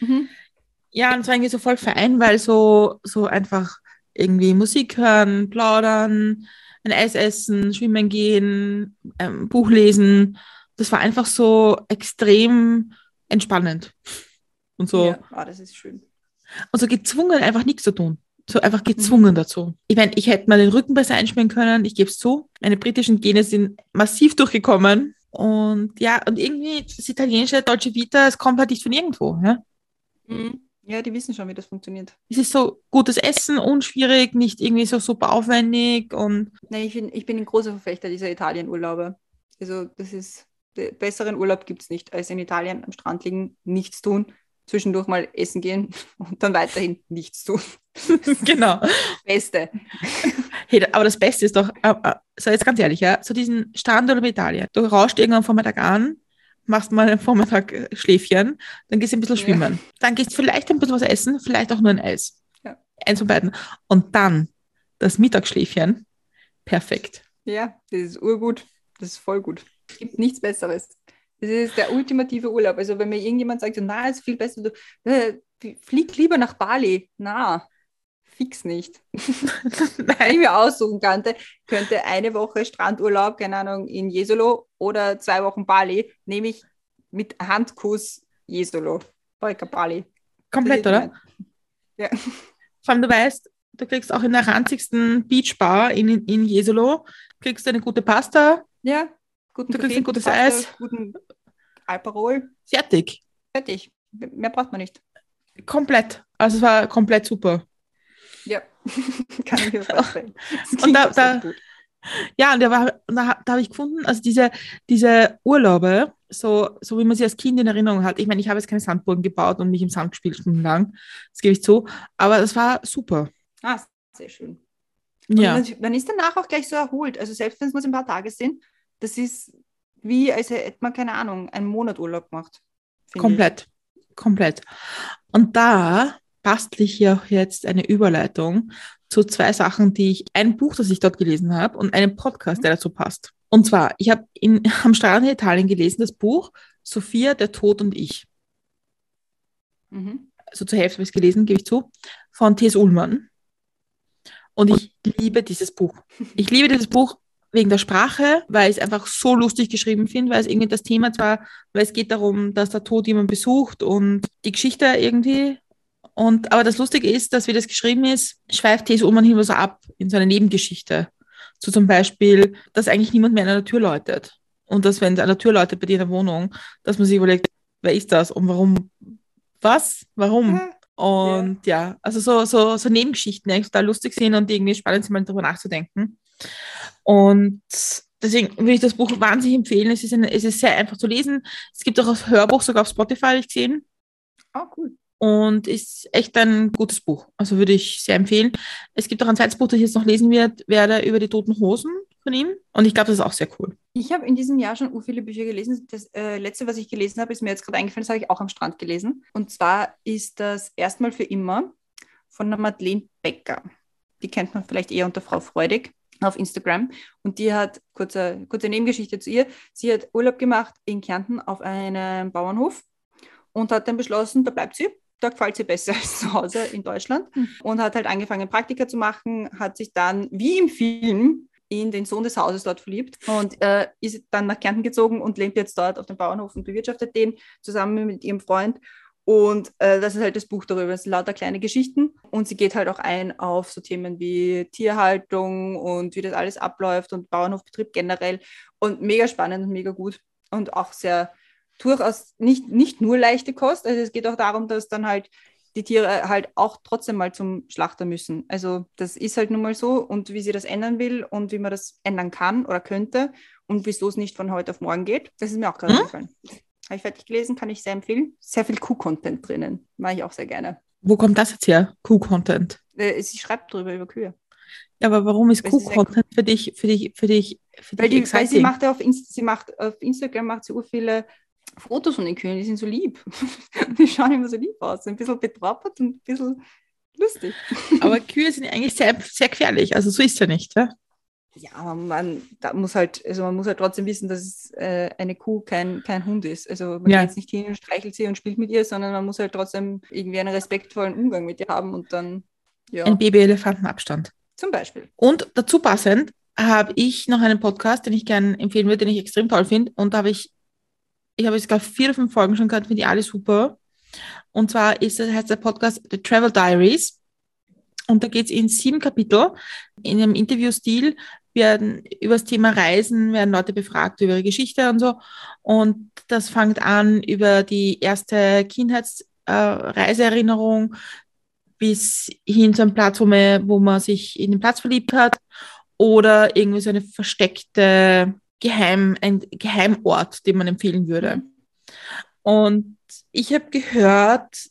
Mhm. Ja, und es war irgendwie so voll fein, weil so, so einfach irgendwie Musik hören, plaudern, ein Eis essen, schwimmen gehen, ähm, Buch lesen. Das war einfach so extrem entspannend. Und so. Ja, oh, das ist schön. Und so gezwungen, einfach nichts zu tun. So einfach gezwungen mhm. dazu. Ich meine, ich hätte mal den Rücken besser einspielen können, ich gebe es zu. Meine britischen Gene sind massiv durchgekommen. Und ja, und irgendwie das italienische Deutsche Vita, es kommt halt nicht von irgendwo. Ja? Mhm. Ja, die wissen schon, wie das funktioniert. Es ist so gutes Essen, unschwierig, nicht irgendwie so super aufwendig und. Nein, ich bin, ich bin ein großer Verfechter dieser Italienurlaube. Also, das ist, besseren Urlaub gibt es nicht, als in Italien am Strand liegen, nichts tun, zwischendurch mal essen gehen und dann weiterhin nichts tun. genau. Beste. Hey, aber das Beste ist doch, äh, äh, so jetzt ganz ehrlich, ja, so diesen Strand oder Italien. Du rauscht irgendwann vom Mittag an, machst mal einen Vormittag äh, Schläfchen, dann gehst du ein bisschen schwimmen. Ja. Dann gehst du vielleicht ein bisschen was essen, vielleicht auch nur ein Eis. Ja. Eins von beiden. Und dann das Mittagsschläfchen. Perfekt. Ja, das ist urgut. Das ist voll gut. Es gibt nichts Besseres. Das ist der ultimative Urlaub. Also wenn mir irgendjemand sagt, na, ist viel besser, du äh, flieg lieber nach Bali. Na, fix nicht. Wenn ich mir aussuchen könnte, könnte eine Woche Strandurlaub, keine Ahnung, in Jesolo oder zwei Wochen Bali, nehme ich mit Handkuss Jesolo. Polka Bali. Komplett, oder? Ja. Vor allem, du weißt, du kriegst auch in der ranzigsten Beachbar in, in Jesolo, kriegst du eine gute Pasta. Ja, guten du kriegst ein gutes Pasta, Eis. Guten Alparol. Fertig. Fertig. Mehr braucht man nicht. Komplett. Also es war komplett super. Ja, kann ich mir vorstellen. und da, da ja, und da, war, da, da habe ich gefunden, also diese, diese Urlaube, so, so wie man sie als Kind in Erinnerung hat. Ich meine, ich habe jetzt keine Sandburgen gebaut und mich im Sand gespielt stundenlang, das gebe ich zu, aber das war super. Ah, sehr schön. Und ja. Man, man, ist danach auch gleich so erholt. Also selbst wenn es nur ein paar Tage sind, das ist wie, als hätte man, keine Ahnung, einen Monat Urlaub gemacht. Komplett, ich. komplett. Und da bastle hier auch jetzt eine Überleitung zu zwei Sachen, die ich, ein Buch, das ich dort gelesen habe und einen Podcast, der dazu passt. Und zwar, ich habe am Strand in Italien gelesen, das Buch Sophia, der Tod und ich. Mhm. Also zur Hälfte habe ich es gelesen, gebe ich zu, von T.S. Ullmann. Und ich liebe dieses Buch. Ich liebe dieses Buch wegen der Sprache, weil ich es einfach so lustig geschrieben finde, weil es irgendwie das Thema zwar, weil es geht darum, dass der Tod jemand besucht und die Geschichte irgendwie und, aber das Lustige ist, dass wie das geschrieben ist, schweift T.S. Ullmann immer so ab in seiner Nebengeschichte. So zum Beispiel, dass eigentlich niemand mehr an der Tür läutet. Und dass, wenn an der Tür läutet bei dir in der Wohnung, dass man sich überlegt, wer ist das und warum, was, warum? Und ja, ja also so, so, so Nebengeschichten, die total lustig sind und irgendwie spannend sind, mal darüber nachzudenken. Und deswegen würde ich das Buch wahnsinnig empfehlen. Es ist, ein, es ist sehr einfach zu lesen. Es gibt auch das Hörbuch sogar auf Spotify, habe ich gesehen. Oh, cool und ist echt ein gutes Buch. Also würde ich sehr empfehlen. Es gibt auch ein zweites Buch, das ich jetzt noch lesen werde über die toten Hosen von ihm. Und ich glaube, das ist auch sehr cool. Ich habe in diesem Jahr schon viele Bücher gelesen. Das äh, letzte, was ich gelesen habe, ist mir jetzt gerade eingefallen, das habe ich auch am Strand gelesen. Und zwar ist das Erstmal für immer von der Madeleine Becker. Die kennt man vielleicht eher unter Frau Freudig auf Instagram. Und die hat, kurze, kurze Nebengeschichte zu ihr, sie hat Urlaub gemacht in Kärnten auf einem Bauernhof und hat dann beschlossen, da bleibt sie da gefällt sie besser als zu Hause in Deutschland mhm. und hat halt angefangen, Praktika zu machen, hat sich dann, wie im Film, in den Sohn des Hauses dort verliebt und äh, ist dann nach Kärnten gezogen und lebt jetzt dort auf dem Bauernhof und bewirtschaftet den zusammen mit ihrem Freund. Und äh, das ist halt das Buch darüber. Es sind lauter kleine Geschichten. Und sie geht halt auch ein auf so Themen wie Tierhaltung und wie das alles abläuft und Bauernhofbetrieb generell. Und mega spannend und mega gut. Und auch sehr durchaus nicht, nicht nur leichte Kost. Also es geht auch darum, dass dann halt die Tiere halt auch trotzdem mal zum Schlachter müssen. Also das ist halt nun mal so und wie sie das ändern will und wie man das ändern kann oder könnte und wieso es nicht von heute auf morgen geht, das ist mir auch gerade hm? gefallen. Habe ich fertig gelesen, kann ich sehr empfehlen. Sehr viel Kuh-Content drinnen, mache ich auch sehr gerne. Wo kommt das jetzt her, Kuh-Content? Äh, sie schreibt drüber über Kühe. Ja, aber warum ist Kuh-Content für dich, für dich, für dich, für weil, dich die, weil sie macht auf, Inst sie macht auf Instagram macht sie viele Fotos von den Kühen, die sind so lieb. die schauen immer so lieb aus, ein bisschen betrappert und ein bisschen lustig. Aber Kühe sind eigentlich sehr, sehr gefährlich, also so ist es ja nicht, ja? Ja, man da muss halt, also man muss halt trotzdem wissen, dass äh, eine Kuh kein, kein Hund ist. Also man ja. geht jetzt nicht hin und streichelt sie und spielt mit ihr, sondern man muss halt trotzdem irgendwie einen respektvollen Umgang mit ihr haben und dann, ja. Ein Baby-Elefantenabstand. Zum Beispiel. Und dazu passend habe ich noch einen Podcast, den ich gerne empfehlen würde, den ich extrem toll finde. Und da habe ich ich habe jetzt gerade vier oder fünf Folgen schon gehört, finde ich alle super. Und zwar ist heißt der Podcast The Travel Diaries. Und da geht es in sieben Kapitel. In einem Interviewstil werden über das Thema Reisen, werden Leute befragt über ihre Geschichte und so. Und das fängt an über die erste Kindheitsreiseerinnerung äh, bis hin zu einem Platz, wo man, wo man sich in den Platz verliebt hat. Oder irgendwie so eine versteckte Geheim, ein Geheimort, den man empfehlen würde. Mhm. Und ich habe gehört,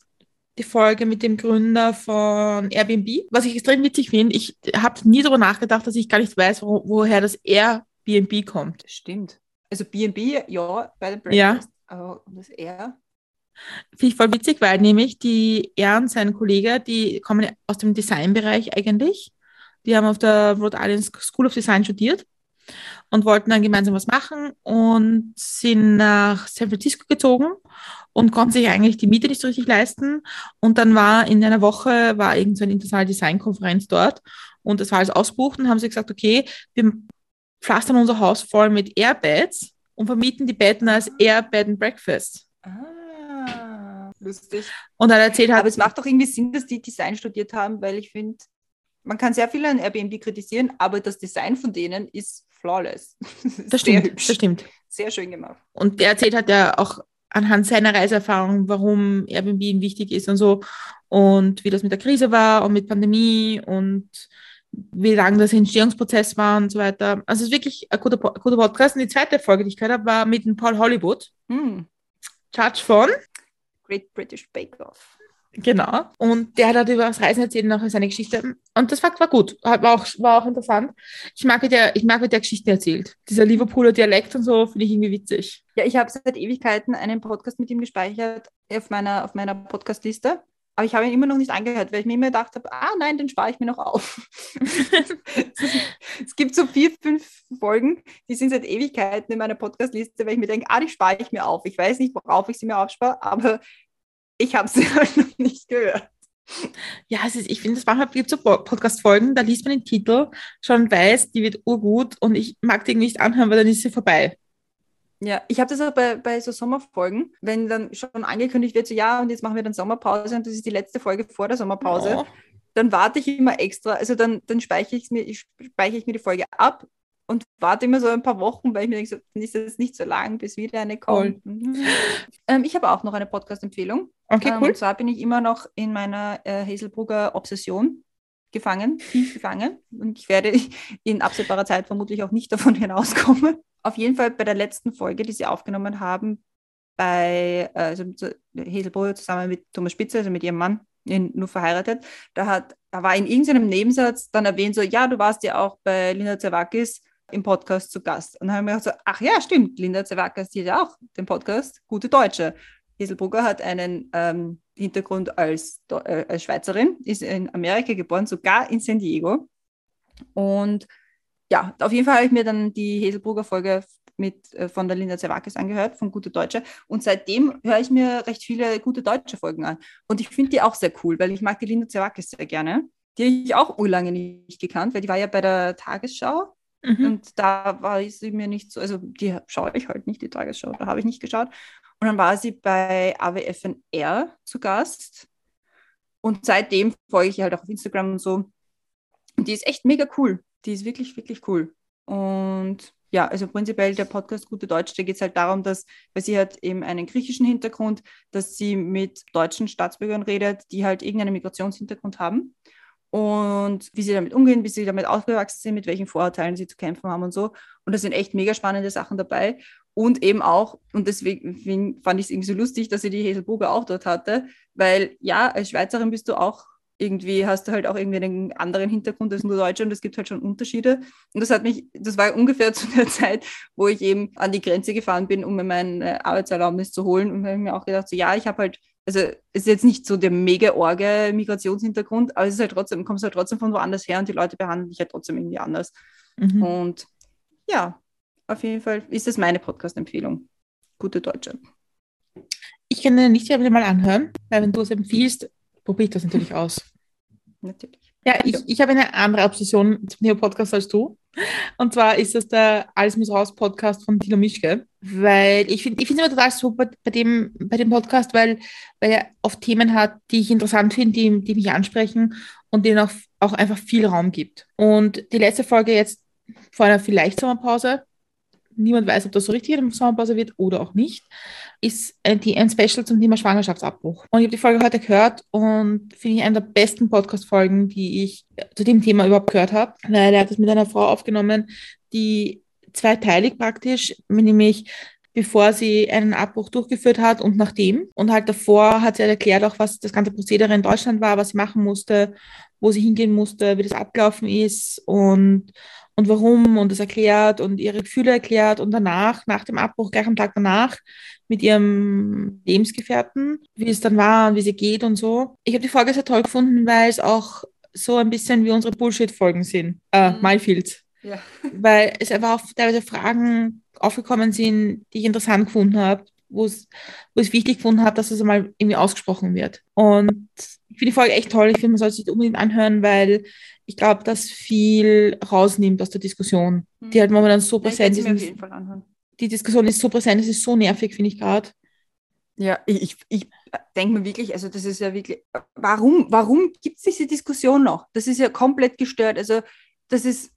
die Folge mit dem Gründer von Airbnb, was ich extrem witzig finde. Ich habe nie darüber nachgedacht, dass ich gar nicht weiß, wo, woher das Airbnb kommt. Stimmt. Also BNB, ja, bei der Breakfast, ja. aber das Air. Finde ich voll witzig, weil nämlich die er und sein Kollege, die kommen aus dem Designbereich eigentlich. Die haben auf der Rhode Island School of Design studiert und wollten dann gemeinsam was machen und sind nach San Francisco gezogen und konnten sich eigentlich die Miete nicht so richtig leisten. Und dann war in einer Woche war irgend so eine internationale Designkonferenz dort und das war alles ausbucht und haben sie gesagt, okay, wir pflastern unser Haus voll mit Airbeds und vermieten die Betten als Air Bed and Breakfast. Ah, lustig. Und dann erzählt hat. Aber es macht doch irgendwie Sinn, dass die Design studiert haben, weil ich finde, man kann sehr viel an Airbnb kritisieren, aber das Design von denen ist flawless. Das stimmt, hübsch. das stimmt. Sehr schön gemacht. Und der erzählt hat ja auch anhand seiner Reiseerfahrung, warum Airbnb wichtig ist und so und wie das mit der Krise war und mit Pandemie und wie lang das Entstehungsprozess war und so weiter. Also es ist wirklich ein guter, guter Podcast. Und die zweite Folge, die ich gehört habe, war mit dem Paul Hollywood, hm. Judge von Great British Bake Off. Genau. Und der hat halt über das Reisen erzählt, nachher seine Geschichte. Und das war, war gut. War auch, war auch interessant. Ich mag, wie der, ich mag, wie der Geschichten erzählt. Dieser Liverpooler Dialekt und so finde ich irgendwie witzig. Ja, ich habe seit Ewigkeiten einen Podcast mit ihm gespeichert auf meiner, auf meiner Podcast-Liste. Aber ich habe ihn immer noch nicht angehört, weil ich mir immer gedacht habe, ah nein, den spare ich mir noch auf. es gibt so vier, fünf Folgen, die sind seit Ewigkeiten in meiner Podcast-Liste, weil ich mir denke, ah, die spare ich mir auf. Ich weiß nicht, worauf ich sie mir aufspare, aber ich habe sie halt noch nicht gehört. Ja, es ist, ich finde, es manchmal gibt so Podcast-Folgen, da liest man den Titel, schon weiß, die wird urgut und ich mag die nicht anhören, weil dann ist sie vorbei. Ja, ich habe das auch bei, bei so Sommerfolgen, wenn dann schon angekündigt wird, so ja, und jetzt machen wir dann Sommerpause und das ist die letzte Folge vor der Sommerpause, oh. dann warte ich immer extra, also dann, dann speichere ich mir, ich speichere ich mir die Folge ab und warte immer so ein paar Wochen, weil ich mir denke, so, ist das nicht so lang, bis wieder eine kommt. ähm, ich habe auch noch eine Podcast-Empfehlung. Okay, ähm, cool. Und zwar bin ich immer noch in meiner äh, Hazelbrugger Obsession gefangen, tief gefangen. Und ich werde in absehbarer Zeit vermutlich auch nicht davon hinauskommen. Auf jeden Fall bei der letzten Folge, die sie aufgenommen haben, bei äh, also Hazelbrugger zusammen mit Thomas Spitzer, also mit ihrem Mann, nur verheiratet, da, hat, da war in irgendeinem Nebensatz dann erwähnt, so, ja, du warst ja auch bei Linda Zerwakis im Podcast zu Gast. Und dann haben wir gedacht, so, ach ja, stimmt, Linda Zerwakas, die hat ja auch den Podcast Gute Deutsche. Hieselbrugger hat einen ähm, Hintergrund als, äh, als Schweizerin, ist in Amerika geboren, sogar in San Diego. Und ja, auf jeden Fall habe ich mir dann die Heselbrugger Folge mit, äh, von der Linda Zerwakis angehört, von Gute Deutsche. Und seitdem höre ich mir recht viele gute deutsche Folgen an. Und ich finde die auch sehr cool, weil ich mag die Linda Zerwakis sehr gerne. Die habe ich auch urlange nicht gekannt, weil die war ja bei der Tagesschau Mhm. Und da war sie mir nicht so, also die schaue ich halt nicht, die Tagesschau, da habe ich nicht geschaut. Und dann war sie bei AWFNR zu Gast. Und seitdem folge ich halt auch auf Instagram und so. Und die ist echt mega cool. Die ist wirklich, wirklich cool. Und ja, also prinzipiell der Podcast Gute Deutsch, da geht es halt darum, dass, weil sie hat eben einen griechischen Hintergrund, dass sie mit deutschen Staatsbürgern redet, die halt irgendeinen Migrationshintergrund haben und wie sie damit umgehen, wie sie damit aufgewachsen sind, mit welchen Vorurteilen sie zu kämpfen haben und so. Und da sind echt mega spannende Sachen dabei. Und eben auch, und deswegen fand ich es irgendwie so lustig, dass sie die Heselburger auch dort hatte, weil ja, als Schweizerin bist du auch irgendwie, hast du halt auch irgendwie einen anderen Hintergrund als nur Deutsche und es gibt halt schon Unterschiede. Und das hat mich, das war ungefähr zu der Zeit, wo ich eben an die Grenze gefahren bin, um mir meine Arbeitserlaubnis zu holen. Und habe mir auch gedacht, so ja, ich habe halt also es ist jetzt nicht so der mega orge Migrationshintergrund, aber es ist halt trotzdem, kommst halt trotzdem von woanders her und die Leute behandeln dich halt trotzdem irgendwie anders. Mhm. Und ja, auf jeden Fall ist das meine Podcast-Empfehlung. Gute Deutsche. Ich kann den nicht mal anhören, weil wenn du es empfiehlst, probiere ich das natürlich aus. Natürlich. Ja, ich, ich habe eine andere Obsession zum Thema Podcast als du. Und zwar ist das der Alles muss raus Podcast von Tilo Mischke. Weil ich finde ich finde es immer total super bei dem, bei dem Podcast, weil, weil er oft Themen hat, die ich interessant finde, die, die mich ansprechen und denen auch, auch einfach viel Raum gibt. Und die letzte Folge jetzt vor einer vielleicht Sommerpause, niemand weiß, ob das so richtig eine Sommerpause wird oder auch nicht, ist ein, ein Special zum Thema Schwangerschaftsabbruch. Und ich habe die Folge heute gehört und finde ich eine der besten Podcast-Folgen, die ich zu dem Thema überhaupt gehört habe. Weil er hat das mit einer Frau aufgenommen, die zweiteilig praktisch, nämlich bevor sie einen Abbruch durchgeführt hat und nachdem. Und halt davor hat sie halt erklärt auch, was das ganze Prozedere in Deutschland war, was sie machen musste, wo sie hingehen musste, wie das abgelaufen ist und und warum und das erklärt und ihre Gefühle erklärt und danach, nach dem Abbruch, gleich am Tag danach, mit ihrem Lebensgefährten, wie es dann war und wie sie geht und so. Ich habe die Folge sehr toll gefunden, weil es auch so ein bisschen wie unsere Bullshit-Folgen sind. Äh, mhm. Minefields. Ja. Weil es einfach auch teilweise Fragen aufgekommen sind, die ich interessant gefunden habe, wo es, wo ich wichtig gefunden habe, dass es einmal irgendwie ausgesprochen wird. Und ich finde die Folge echt toll. Ich finde, man sollte sich unbedingt anhören, weil ich glaube, dass viel rausnimmt aus der Diskussion, mhm. die halt momentan so präsent ist. Die Diskussion ist so präsent, es ist so nervig, finde ich gerade. Ja, ich, ich denke mir wirklich, also das ist ja wirklich, warum, warum gibt es diese Diskussion noch? Das ist ja komplett gestört. Also das ist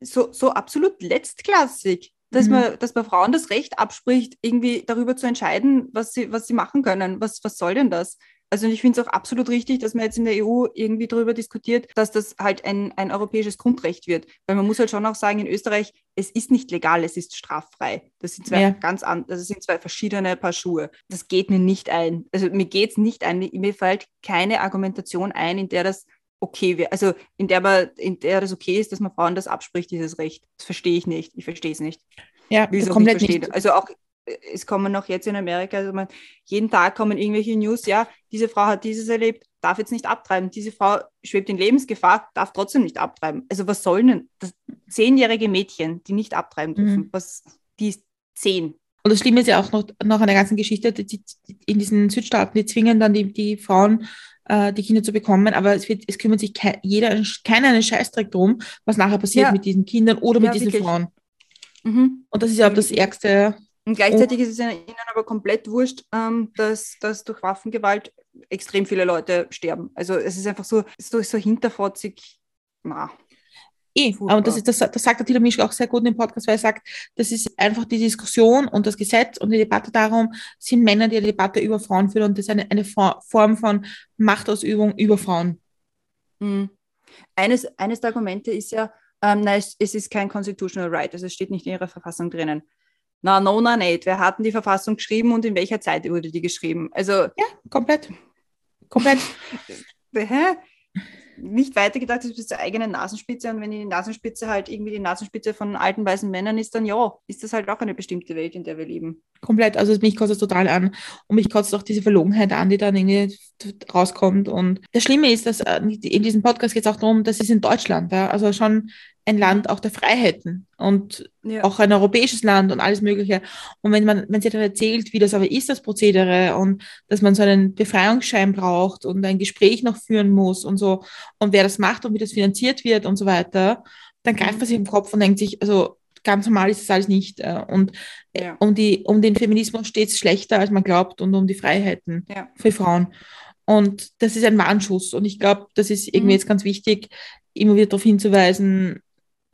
so, so absolut letztklassig, dass, mhm. man, dass man Frauen das Recht abspricht, irgendwie darüber zu entscheiden, was sie, was sie machen können. Was, was soll denn das? Also ich finde es auch absolut richtig, dass man jetzt in der EU irgendwie darüber diskutiert, dass das halt ein, ein europäisches Grundrecht wird. Weil man muss halt schon auch sagen, in Österreich, es ist nicht legal, es ist straffrei. Das sind zwei ja. ganz andere, das sind zwei verschiedene Paar Schuhe. Das geht mir nicht ein. Also mir geht es nicht ein. Mir fällt keine Argumentation ein, in der das okay wäre. Also in der, man, in der das okay ist, dass man Frauen das abspricht, dieses Recht. Das verstehe ich nicht. Ich verstehe es nicht. Ja, Wie komplett nicht, nicht. Also auch es kommen noch jetzt in Amerika, also man, jeden Tag kommen irgendwelche News, ja, diese Frau hat dieses erlebt, darf jetzt nicht abtreiben, diese Frau schwebt in Lebensgefahr, darf trotzdem nicht abtreiben. Also was sollen denn das zehnjährige Mädchen, die nicht abtreiben dürfen, mhm. was, die ist zehn. Und das Schlimme ist ja auch noch, noch an der ganzen Geschichte, die, die, in diesen Südstaaten, die zwingen dann die, die Frauen, äh, die Kinder zu bekommen, aber es, wird, es kümmert sich ke jeder, keiner einen Scheißdreck drum, was nachher passiert ja. mit diesen Kindern oder ja, mit diesen wirklich. Frauen. Mhm. Und das ist ja auch das Ärgste, und gleichzeitig ist es ihnen aber komplett wurscht, ähm, dass, dass durch Waffengewalt extrem viele Leute sterben. Also es ist einfach so, so, so hinterfotzig. Na. Eh, aber das, ist, das, das sagt der Thilo Mischke auch sehr gut in dem Podcast, weil er sagt, das ist einfach die Diskussion und das Gesetz und die Debatte darum, sind Männer, die eine Debatte über Frauen führen und das ist eine, eine Form von Machtausübung über Frauen. Mhm. Eines, eines der Argumente ist ja, ähm, nein, es, es, ist kein constitutional right, also es steht nicht in ihrer Verfassung drinnen. Na, no, na, nicht. Wer hat denn die Verfassung geschrieben und in welcher Zeit wurde die geschrieben? Also. Ja, komplett. Komplett. Hä? Nicht weitergedacht ist bis zur eigenen Nasenspitze und wenn die Nasenspitze halt irgendwie die Nasenspitze von alten weißen Männern ist, dann ja, ist das halt auch eine bestimmte Welt, in der wir leben. Komplett, also mich kotzt es total an und mich kotzt auch diese Verlogenheit an, die dann irgendwie rauskommt und das Schlimme ist, dass äh, in diesem Podcast geht es auch darum, dass es in Deutschland, ja, also schon ein Land auch der Freiheiten und ja. auch ein europäisches Land und alles Mögliche. Und wenn man, wenn sie dann erzählt, wie das aber ist, das Prozedere und dass man so einen Befreiungsschein braucht und ein Gespräch noch führen muss und so und wer das macht und wie das finanziert wird und so weiter, dann greift mhm. man sich im Kopf und denkt sich, also ganz normal ist das alles nicht. Äh, und äh, ja. um, die, um den Feminismus steht es schlechter, als man glaubt und um die Freiheiten ja. für Frauen. Und das ist ein Warnschuss. Und ich glaube, das ist irgendwie mhm. jetzt ganz wichtig, immer wieder darauf hinzuweisen,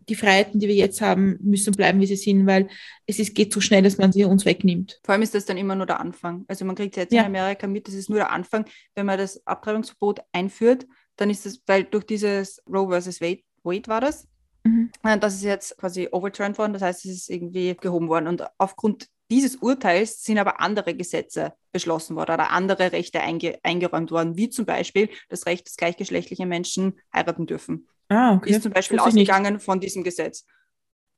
die Freiheiten, die wir jetzt haben, müssen bleiben, wie sie sind, weil es ist, geht so schnell, dass man sie uns wegnimmt. Vor allem ist das dann immer nur der Anfang. Also man kriegt jetzt ja. in Amerika mit, das ist nur der Anfang. Wenn man das Abtreibungsverbot einführt, dann ist es, weil durch dieses Roe versus Wade, Wade war das, mhm. Äh, das ist jetzt quasi overturned worden, das heißt, es ist irgendwie gehoben worden. Und aufgrund dieses Urteils sind aber andere Gesetze beschlossen worden oder andere Rechte einge eingeräumt worden, wie zum Beispiel das Recht, dass gleichgeschlechtliche Menschen heiraten dürfen. Ah, okay. Ist zum Beispiel ausgegangen von diesem Gesetz.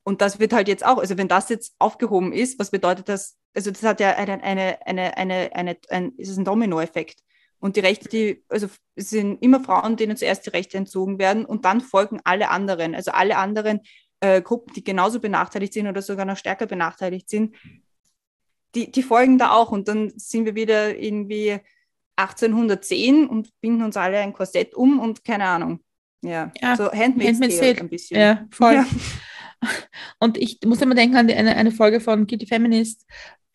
Und das wird halt jetzt auch, also wenn das jetzt aufgehoben ist, was bedeutet das? Also das hat ja eine, eine, eine, eine, eine ein, ist es ein Dominoeffekt. Und die Rechte, die, also es sind immer Frauen, denen zuerst die Rechte entzogen werden und dann folgen alle anderen. Also alle anderen äh, Gruppen, die genauso benachteiligt sind oder sogar noch stärker benachteiligt sind, die, die folgen da auch. Und dann sind wir wieder irgendwie 1810 und binden uns alle ein Korsett um und keine Ahnung. Ja, ja so Handmaid's, Handmaid's Tale ein bisschen. Ja, voll. Ja. Und ich muss immer denken an die, eine, eine Folge von Kitty Feminist,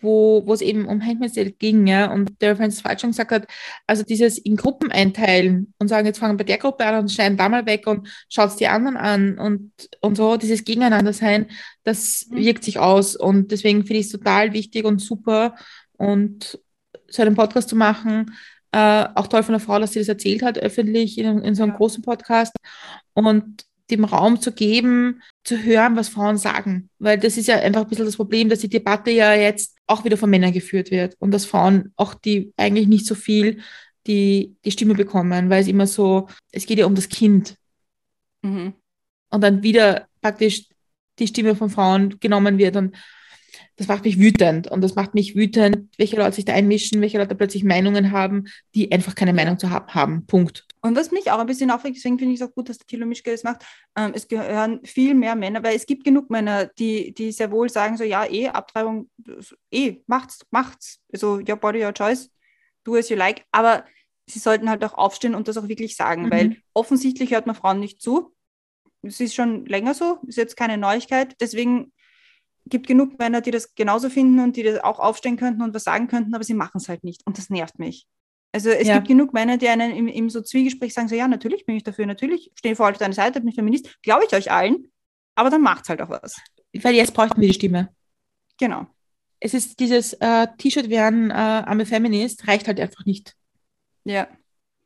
wo, wo es eben um Handmaid's Tale ging, ja, und der Francis Falk schon gesagt hat, also dieses in Gruppen einteilen und sagen, jetzt fangen wir bei der Gruppe an und schneiden da mal weg und schaut die anderen an und, und so, dieses Gegeneinander sein, das mhm. wirkt sich aus und deswegen finde ich es total wichtig und super und so einen Podcast zu machen, äh, auch toll von der Frau, dass sie das erzählt hat, öffentlich in, in so einem großen Podcast. Und dem Raum zu geben, zu hören, was Frauen sagen. Weil das ist ja einfach ein bisschen das Problem, dass die Debatte ja jetzt auch wieder von Männern geführt wird und dass Frauen auch die eigentlich nicht so viel die, die Stimme bekommen, weil es immer so, es geht ja um das Kind. Mhm. Und dann wieder praktisch die Stimme von Frauen genommen wird und das macht mich wütend. Und das macht mich wütend, welche Leute sich da einmischen, welche Leute plötzlich Meinungen haben, die einfach keine Meinung zu haben. haben. Punkt. Und was mich auch ein bisschen aufregt, deswegen finde ich es auch gut, dass der Thilo Mischke das macht, ähm, es gehören viel mehr Männer, weil es gibt genug Männer, die, die sehr wohl sagen so, ja, eh, Abtreibung, eh, macht's, macht's. Also, your body, your choice, do as you like. Aber sie sollten halt auch aufstehen und das auch wirklich sagen, mhm. weil offensichtlich hört man Frauen nicht zu. Es ist schon länger so, ist jetzt keine Neuigkeit. Deswegen gibt genug Männer, die das genauso finden und die das auch aufstehen könnten und was sagen könnten, aber sie machen es halt nicht. Und das nervt mich. Also es ja. gibt genug Männer, die einen im, im so Zwiegespräch sagen, so ja, natürlich bin ich dafür, natürlich stehe ich vor auf deiner Seite, bin ich Feminist, glaube ich euch allen, aber dann macht es halt auch was. Weil jetzt bräuchten wir die Stimme. Genau. Es ist dieses äh, T-Shirt werden, äh, I'm a Feminist, reicht halt einfach nicht. Ja.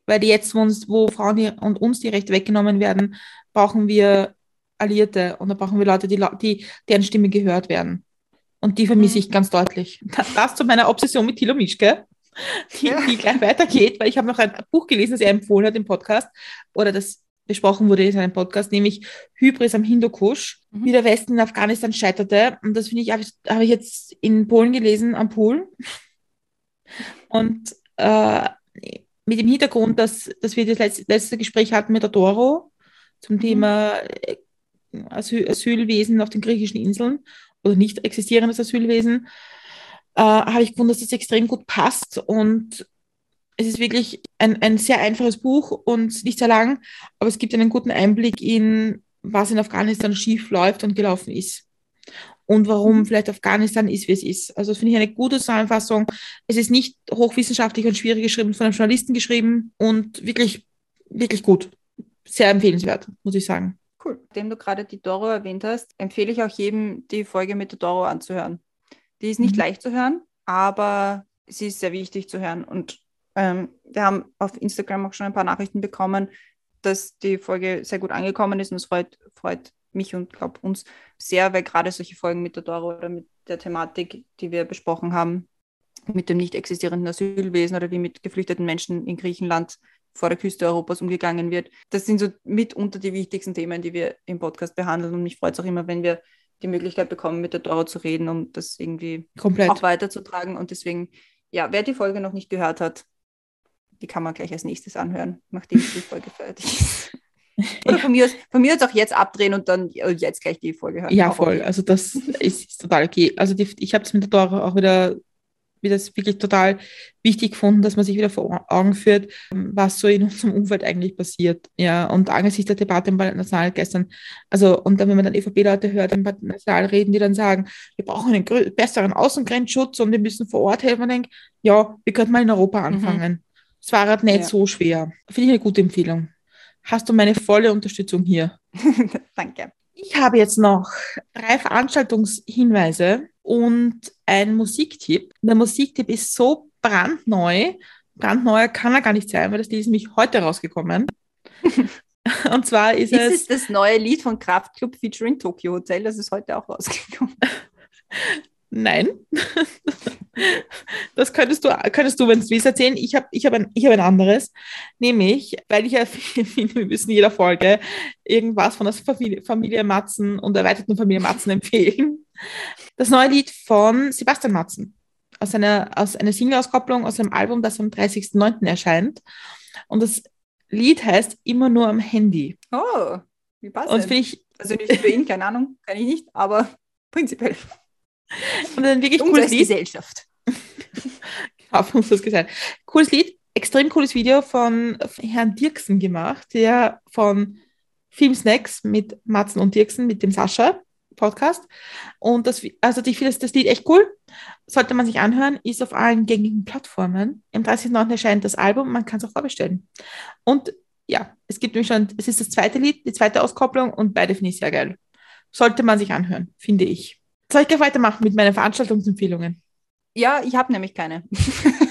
Weil jetzt, wo, uns, wo Frauen und uns die Rechte weggenommen werden, brauchen wir Alliierte und da brauchen wir Leute, die, die deren Stimme gehört werden. Und die vermisse ich mhm. ganz deutlich. Das zu meiner Obsession mit Thilo Mischke, die, ja. die gleich weitergeht, weil ich habe noch ein Buch gelesen, das er empfohlen hat im Podcast, oder das besprochen wurde in seinem Podcast, nämlich Hybris am Hindukusch, mhm. wie der Westen in Afghanistan scheiterte. Und das finde ich, habe ich, hab ich jetzt in Polen gelesen, am Pool. Und äh, mit dem Hintergrund, dass, dass wir das letzte, letzte Gespräch hatten mit der Doro zum mhm. Thema Asyl Asylwesen auf den griechischen Inseln oder nicht existierendes Asylwesen, äh, habe ich gefunden, dass das extrem gut passt und es ist wirklich ein, ein sehr einfaches Buch und nicht sehr lang, aber es gibt einen guten Einblick in, was in Afghanistan schief läuft und gelaufen ist. Und warum mhm. vielleicht Afghanistan ist, wie es ist. Also das finde ich eine gute Zusammenfassung. Es ist nicht hochwissenschaftlich und schwierig geschrieben, von einem Journalisten geschrieben und wirklich, wirklich gut. Sehr empfehlenswert, muss ich sagen. Cool. Nachdem du gerade die Doro erwähnt hast, empfehle ich auch jedem, die Folge mit der Doro anzuhören. Die ist nicht mhm. leicht zu hören, aber sie ist sehr wichtig zu hören. Und ähm, wir haben auf Instagram auch schon ein paar Nachrichten bekommen, dass die Folge sehr gut angekommen ist und es freut, freut mich und glaube uns sehr, weil gerade solche Folgen mit der Doro oder mit der Thematik, die wir besprochen haben, mit dem nicht existierenden Asylwesen oder wie mit geflüchteten Menschen in Griechenland vor der Küste Europas umgegangen wird. Das sind so mitunter die wichtigsten Themen, die wir im Podcast behandeln. Und mich freut es auch immer, wenn wir die Möglichkeit bekommen, mit der Dora zu reden, um das irgendwie Komplett. auch weiterzutragen. Und deswegen, ja, wer die Folge noch nicht gehört hat, die kann man gleich als nächstes anhören, nachdem die Folge fertig ist. Oder von mir, aus, von mir aus auch jetzt abdrehen und dann jetzt gleich die Folge hören. Ja, voll. Also das ist, ist, total okay. Also die, ich habe es mit der Dora auch wieder wieder wirklich total wichtig gefunden, dass man sich wieder vor Augen führt, was so in unserem Umfeld eigentlich passiert. Ja, und angesichts der Debatte im National gestern, also, und dann, wenn man dann ÖVP-Leute hört, im National reden, die dann sagen, wir brauchen einen besseren Außengrenzschutz und wir müssen vor Ort helfen, man denkt, ja, wir könnten mal in Europa mhm. anfangen. Mhm. Es war halt nicht ja. so schwer. Finde ich eine gute Empfehlung. Hast du meine volle Unterstützung hier? Danke. Ich habe jetzt noch drei Veranstaltungshinweise und ein Musiktipp. Der Musiktipp ist so brandneu. Brandneuer kann er gar nicht sein, weil das Lied ist nämlich heute rausgekommen. und zwar ist, ist es. Ist das neue Lied von Kraftklub featuring Tokyo Hotel? Das ist heute auch rausgekommen. Nein. Das könntest du, könntest du, wenn du es erzählen. Ich habe ich hab ein, hab ein anderes. Nämlich, weil ich ja finde, wir müssen in jeder Folge irgendwas von der Familie, Matzen und erweiterten Familie Matzen empfehlen. Das neue Lied von Sebastian Matzen. Aus einer, aus einer Single-Auskopplung aus einem Album, das am 30.09. erscheint. Und das Lied heißt Immer nur am Handy. Oh, wie passt Und ich. Also nicht für ihn, keine Ahnung, kann ich nicht, aber prinzipiell. Und dann wirklich cooles Lied. Gesellschaft. gesagt. Cooles Lied, extrem cooles Video von Herrn Dirksen gemacht, der von Filmsnacks mit Matzen und Dirksen, mit dem Sascha Podcast. Und das, also ich finde das Lied echt cool. Sollte man sich anhören, ist auf allen gängigen Plattformen. Am 30.09. erscheint das Album, man kann es auch vorbestellen. Und ja, es gibt nämlich schon, es ist das zweite Lied, die zweite Auskopplung und beide finde ich sehr geil. Sollte man sich anhören, finde ich. Soll ich gleich weitermachen mit meinen Veranstaltungsempfehlungen? Ja, ich habe nämlich keine.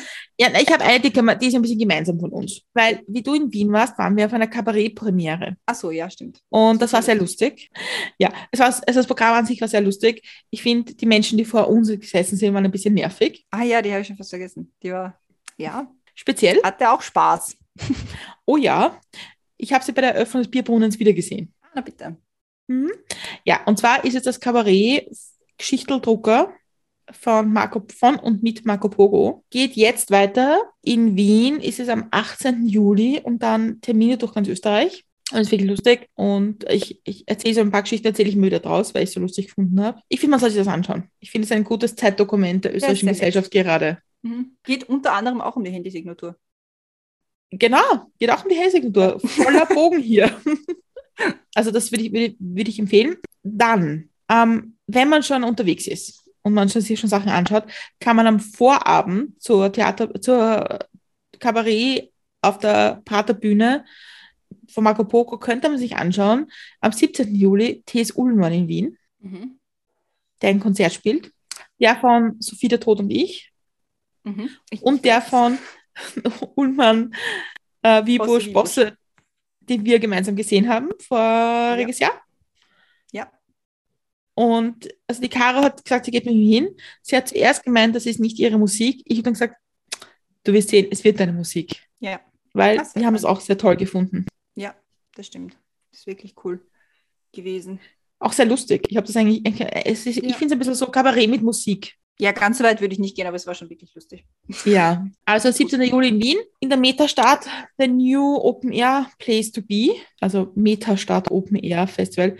ja, ich habe eine, die, die, ist ein bisschen gemeinsam von uns. Weil, wie du in Wien warst, waren wir auf einer Kabarett-Premiere. Ach so, ja, stimmt. Und das war sehr lustig. Ja, es war, also das Programm an sich war sehr lustig. Ich finde, die Menschen, die vor uns gesessen sind, waren ein bisschen nervig. Ah ja, die habe ich schon fast vergessen. Die war, ja. Speziell. Hatte auch Spaß. oh ja. Ich habe sie bei der Eröffnung des Bierbrunnens wieder gesehen. Ah, na bitte. Mhm. Ja, und zwar ist es das Kabarett Geschichteldrucker von Marco von und mit Marco Pogo. Geht jetzt weiter. In Wien ist es am 18. Juli und dann Termine durch ganz Österreich. Und es ist wirklich lustig. Und ich, ich erzähle so ein paar Geschichten, erzähle ich müde draus, weil ich es so lustig gefunden habe. Ich finde, man soll sich das anschauen. Ich finde es ein gutes Zeitdokument der österreichischen Gesellschaft gerade. Mhm. Geht unter anderem auch um die Handysignatur. Genau, geht auch um die Handysignatur. Voller Bogen hier. also das würde ich, würd, würd ich empfehlen. Dann, ähm, wenn man schon unterwegs ist und man schon, sich schon Sachen anschaut, kann man am Vorabend zur Theater, zur Kabarett auf der Praterbühne von Marco Poco könnte man sich anschauen. Am 17. Juli T.S. Ullmann in Wien, mhm. der ein Konzert spielt. Der von Sophie der Tod und ich. Mhm. ich und der von Ullmann äh, Wibusch Bosse, den wir gemeinsam gesehen haben voriges ja. Jahr. Und also die Caro hat gesagt, sie geht mit mir hin. Sie hat zuerst gemeint, das ist nicht ihre Musik. Ich habe dann gesagt, du wirst sehen, es wird deine Musik. Ja. Weil wir haben es auch sehr toll gefunden. Ja, das stimmt. Das ist wirklich cool gewesen. Auch sehr lustig. Ich habe das eigentlich, ist, ja. ich finde es ein bisschen so Kabarett mit Musik. Ja, ganz so weit würde ich nicht gehen, aber es war schon wirklich lustig. Ja, also 17. Juli in Wien, in der Metastadt, the New Open Air Place to Be, also Metastadt Open Air Festival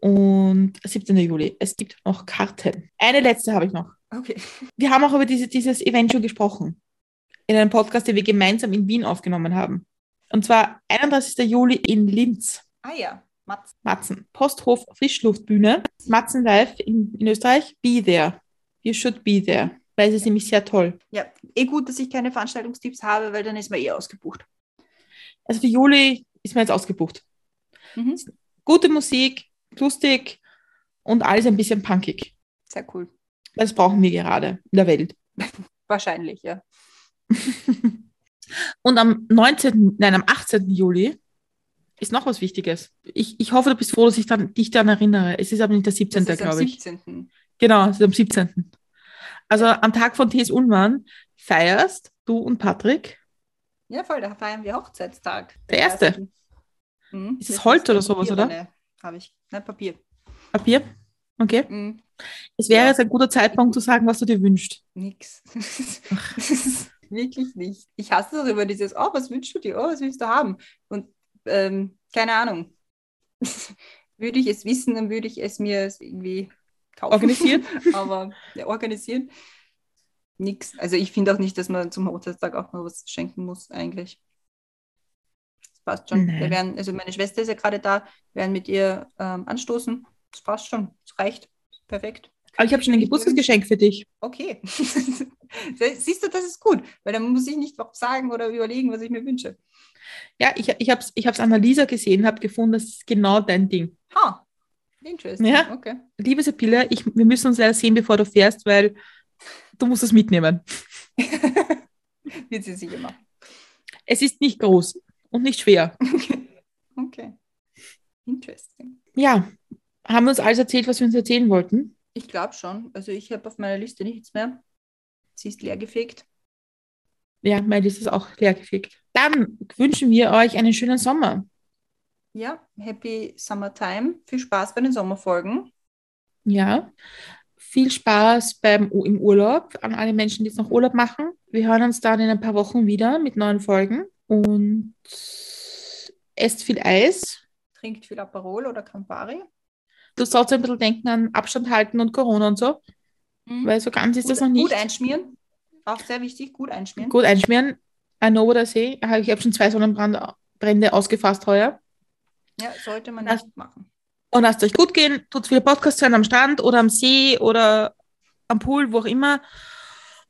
und 17. Juli. Es gibt noch Karten. Eine letzte habe ich noch. Okay. Wir haben auch über diese, dieses Event schon gesprochen. In einem Podcast, den wir gemeinsam in Wien aufgenommen haben. Und zwar 31. Juli in Linz. Ah ja, Matzen. Matzen. Posthof Frischluftbühne. Matzen live in, in Österreich. Be there. You should be there. Weil es ist nämlich sehr toll. Ja, eh gut, dass ich keine Veranstaltungstipps habe, weil dann ist man eh ausgebucht. Also für Juli ist man jetzt ausgebucht. Mhm. Gute Musik, lustig und alles ein bisschen punkig. Sehr cool. Das brauchen wir gerade in der Welt. Wahrscheinlich, ja. und am 19., nein, am 18. Juli ist noch was Wichtiges. Ich, ich hoffe, du bist froh, dass ich dann, dich daran erinnere. Es ist aber nicht der 17., glaube ich. 17. Genau, es ist am 17. Also am Tag von T.S. Unmann feierst du und Patrick. Ja, voll, da feiern wir Hochzeitstag. Der, erste. Mhm. Ist es Holz oder sowas, oder? Habe ich. Nein, Papier. Papier? Okay. Mhm. Es wäre ja. jetzt ein guter Zeitpunkt zu sagen, was du dir wünschst. Nix. Wirklich nicht. Ich hasse das über dieses, oh, was wünschst du dir? Oh, was willst du haben? Und ähm, keine Ahnung. würde ich es wissen, dann würde ich es mir irgendwie kaufen. Organisieren. Aber ja, organisieren. nix. Also ich finde auch nicht, dass man zum Hochzeitstag auch mal was schenken muss, eigentlich. Passt schon. Nee. Wir werden, also meine Schwester ist ja gerade da, wir werden mit ihr ähm, anstoßen. Das passt schon. Das reicht. Perfekt. Aber ich habe schon ein Geburtstagsgeschenk für dich. Okay. Siehst du, das ist gut, weil dann muss ich nicht sagen oder überlegen, was ich mir wünsche. Ja, ich, ich habe es ich hab's Annalisa gesehen, habe gefunden, das ist genau dein Ding. Ha, interesting. Ja, okay. Liebe Sibylle, ich, wir müssen uns leider sehen, bevor du fährst, weil du musst es mitnehmen. Wird sie sicher machen. Es ist nicht groß und nicht schwer. Okay. okay. Interesting. Ja, haben wir uns alles erzählt, was wir uns erzählen wollten? Ich glaube schon. Also ich habe auf meiner Liste nichts mehr. Sie ist leergefegt. Ja, meine Liste ist auch leergefegt. Dann wünschen wir euch einen schönen Sommer. Ja, happy Summertime. Viel Spaß bei den Sommerfolgen. Ja, viel Spaß beim, im Urlaub an alle Menschen, die jetzt noch Urlaub machen. Wir hören uns dann in ein paar Wochen wieder mit neuen Folgen und esst viel Eis. Trinkt viel Aperol oder Campari. Du sollst ein bisschen denken an Abstand halten und Corona und so. Mhm. Weil so ganz ist gut, das noch nicht. Gut einschmieren. Auch sehr wichtig, gut einschmieren. Gut einschmieren. I know what I say. Ich habe schon zwei Sonnenbrände ausgefasst heuer. Ja, sollte man nicht machen. Und lasst euch gut gehen. Tut viele Podcasts hören am Strand oder am See oder am Pool, wo auch immer.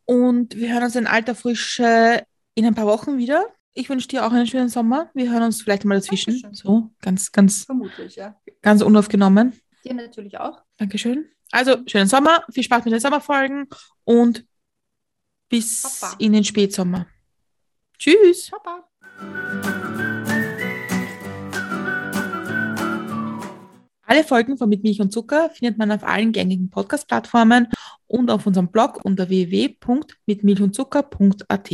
Und wir hören uns in alter Frische in ein paar Wochen wieder. Ich wünsche dir auch einen schönen Sommer. Wir hören uns vielleicht mal dazwischen. Dankeschön. So, ganz, ganz. Vermutlich, ja. Ganz unaufgenommen. Dir natürlich auch. Dankeschön. Also, schönen Sommer. Viel Spaß mit den Sommerfolgen und bis Papa. in den Spätsommer. Tschüss. Papa. Alle Folgen von Mit Milch und Zucker findet man auf allen gängigen Podcast-Plattformen und auf unserem Blog unter www.mitmilchundzucker.at.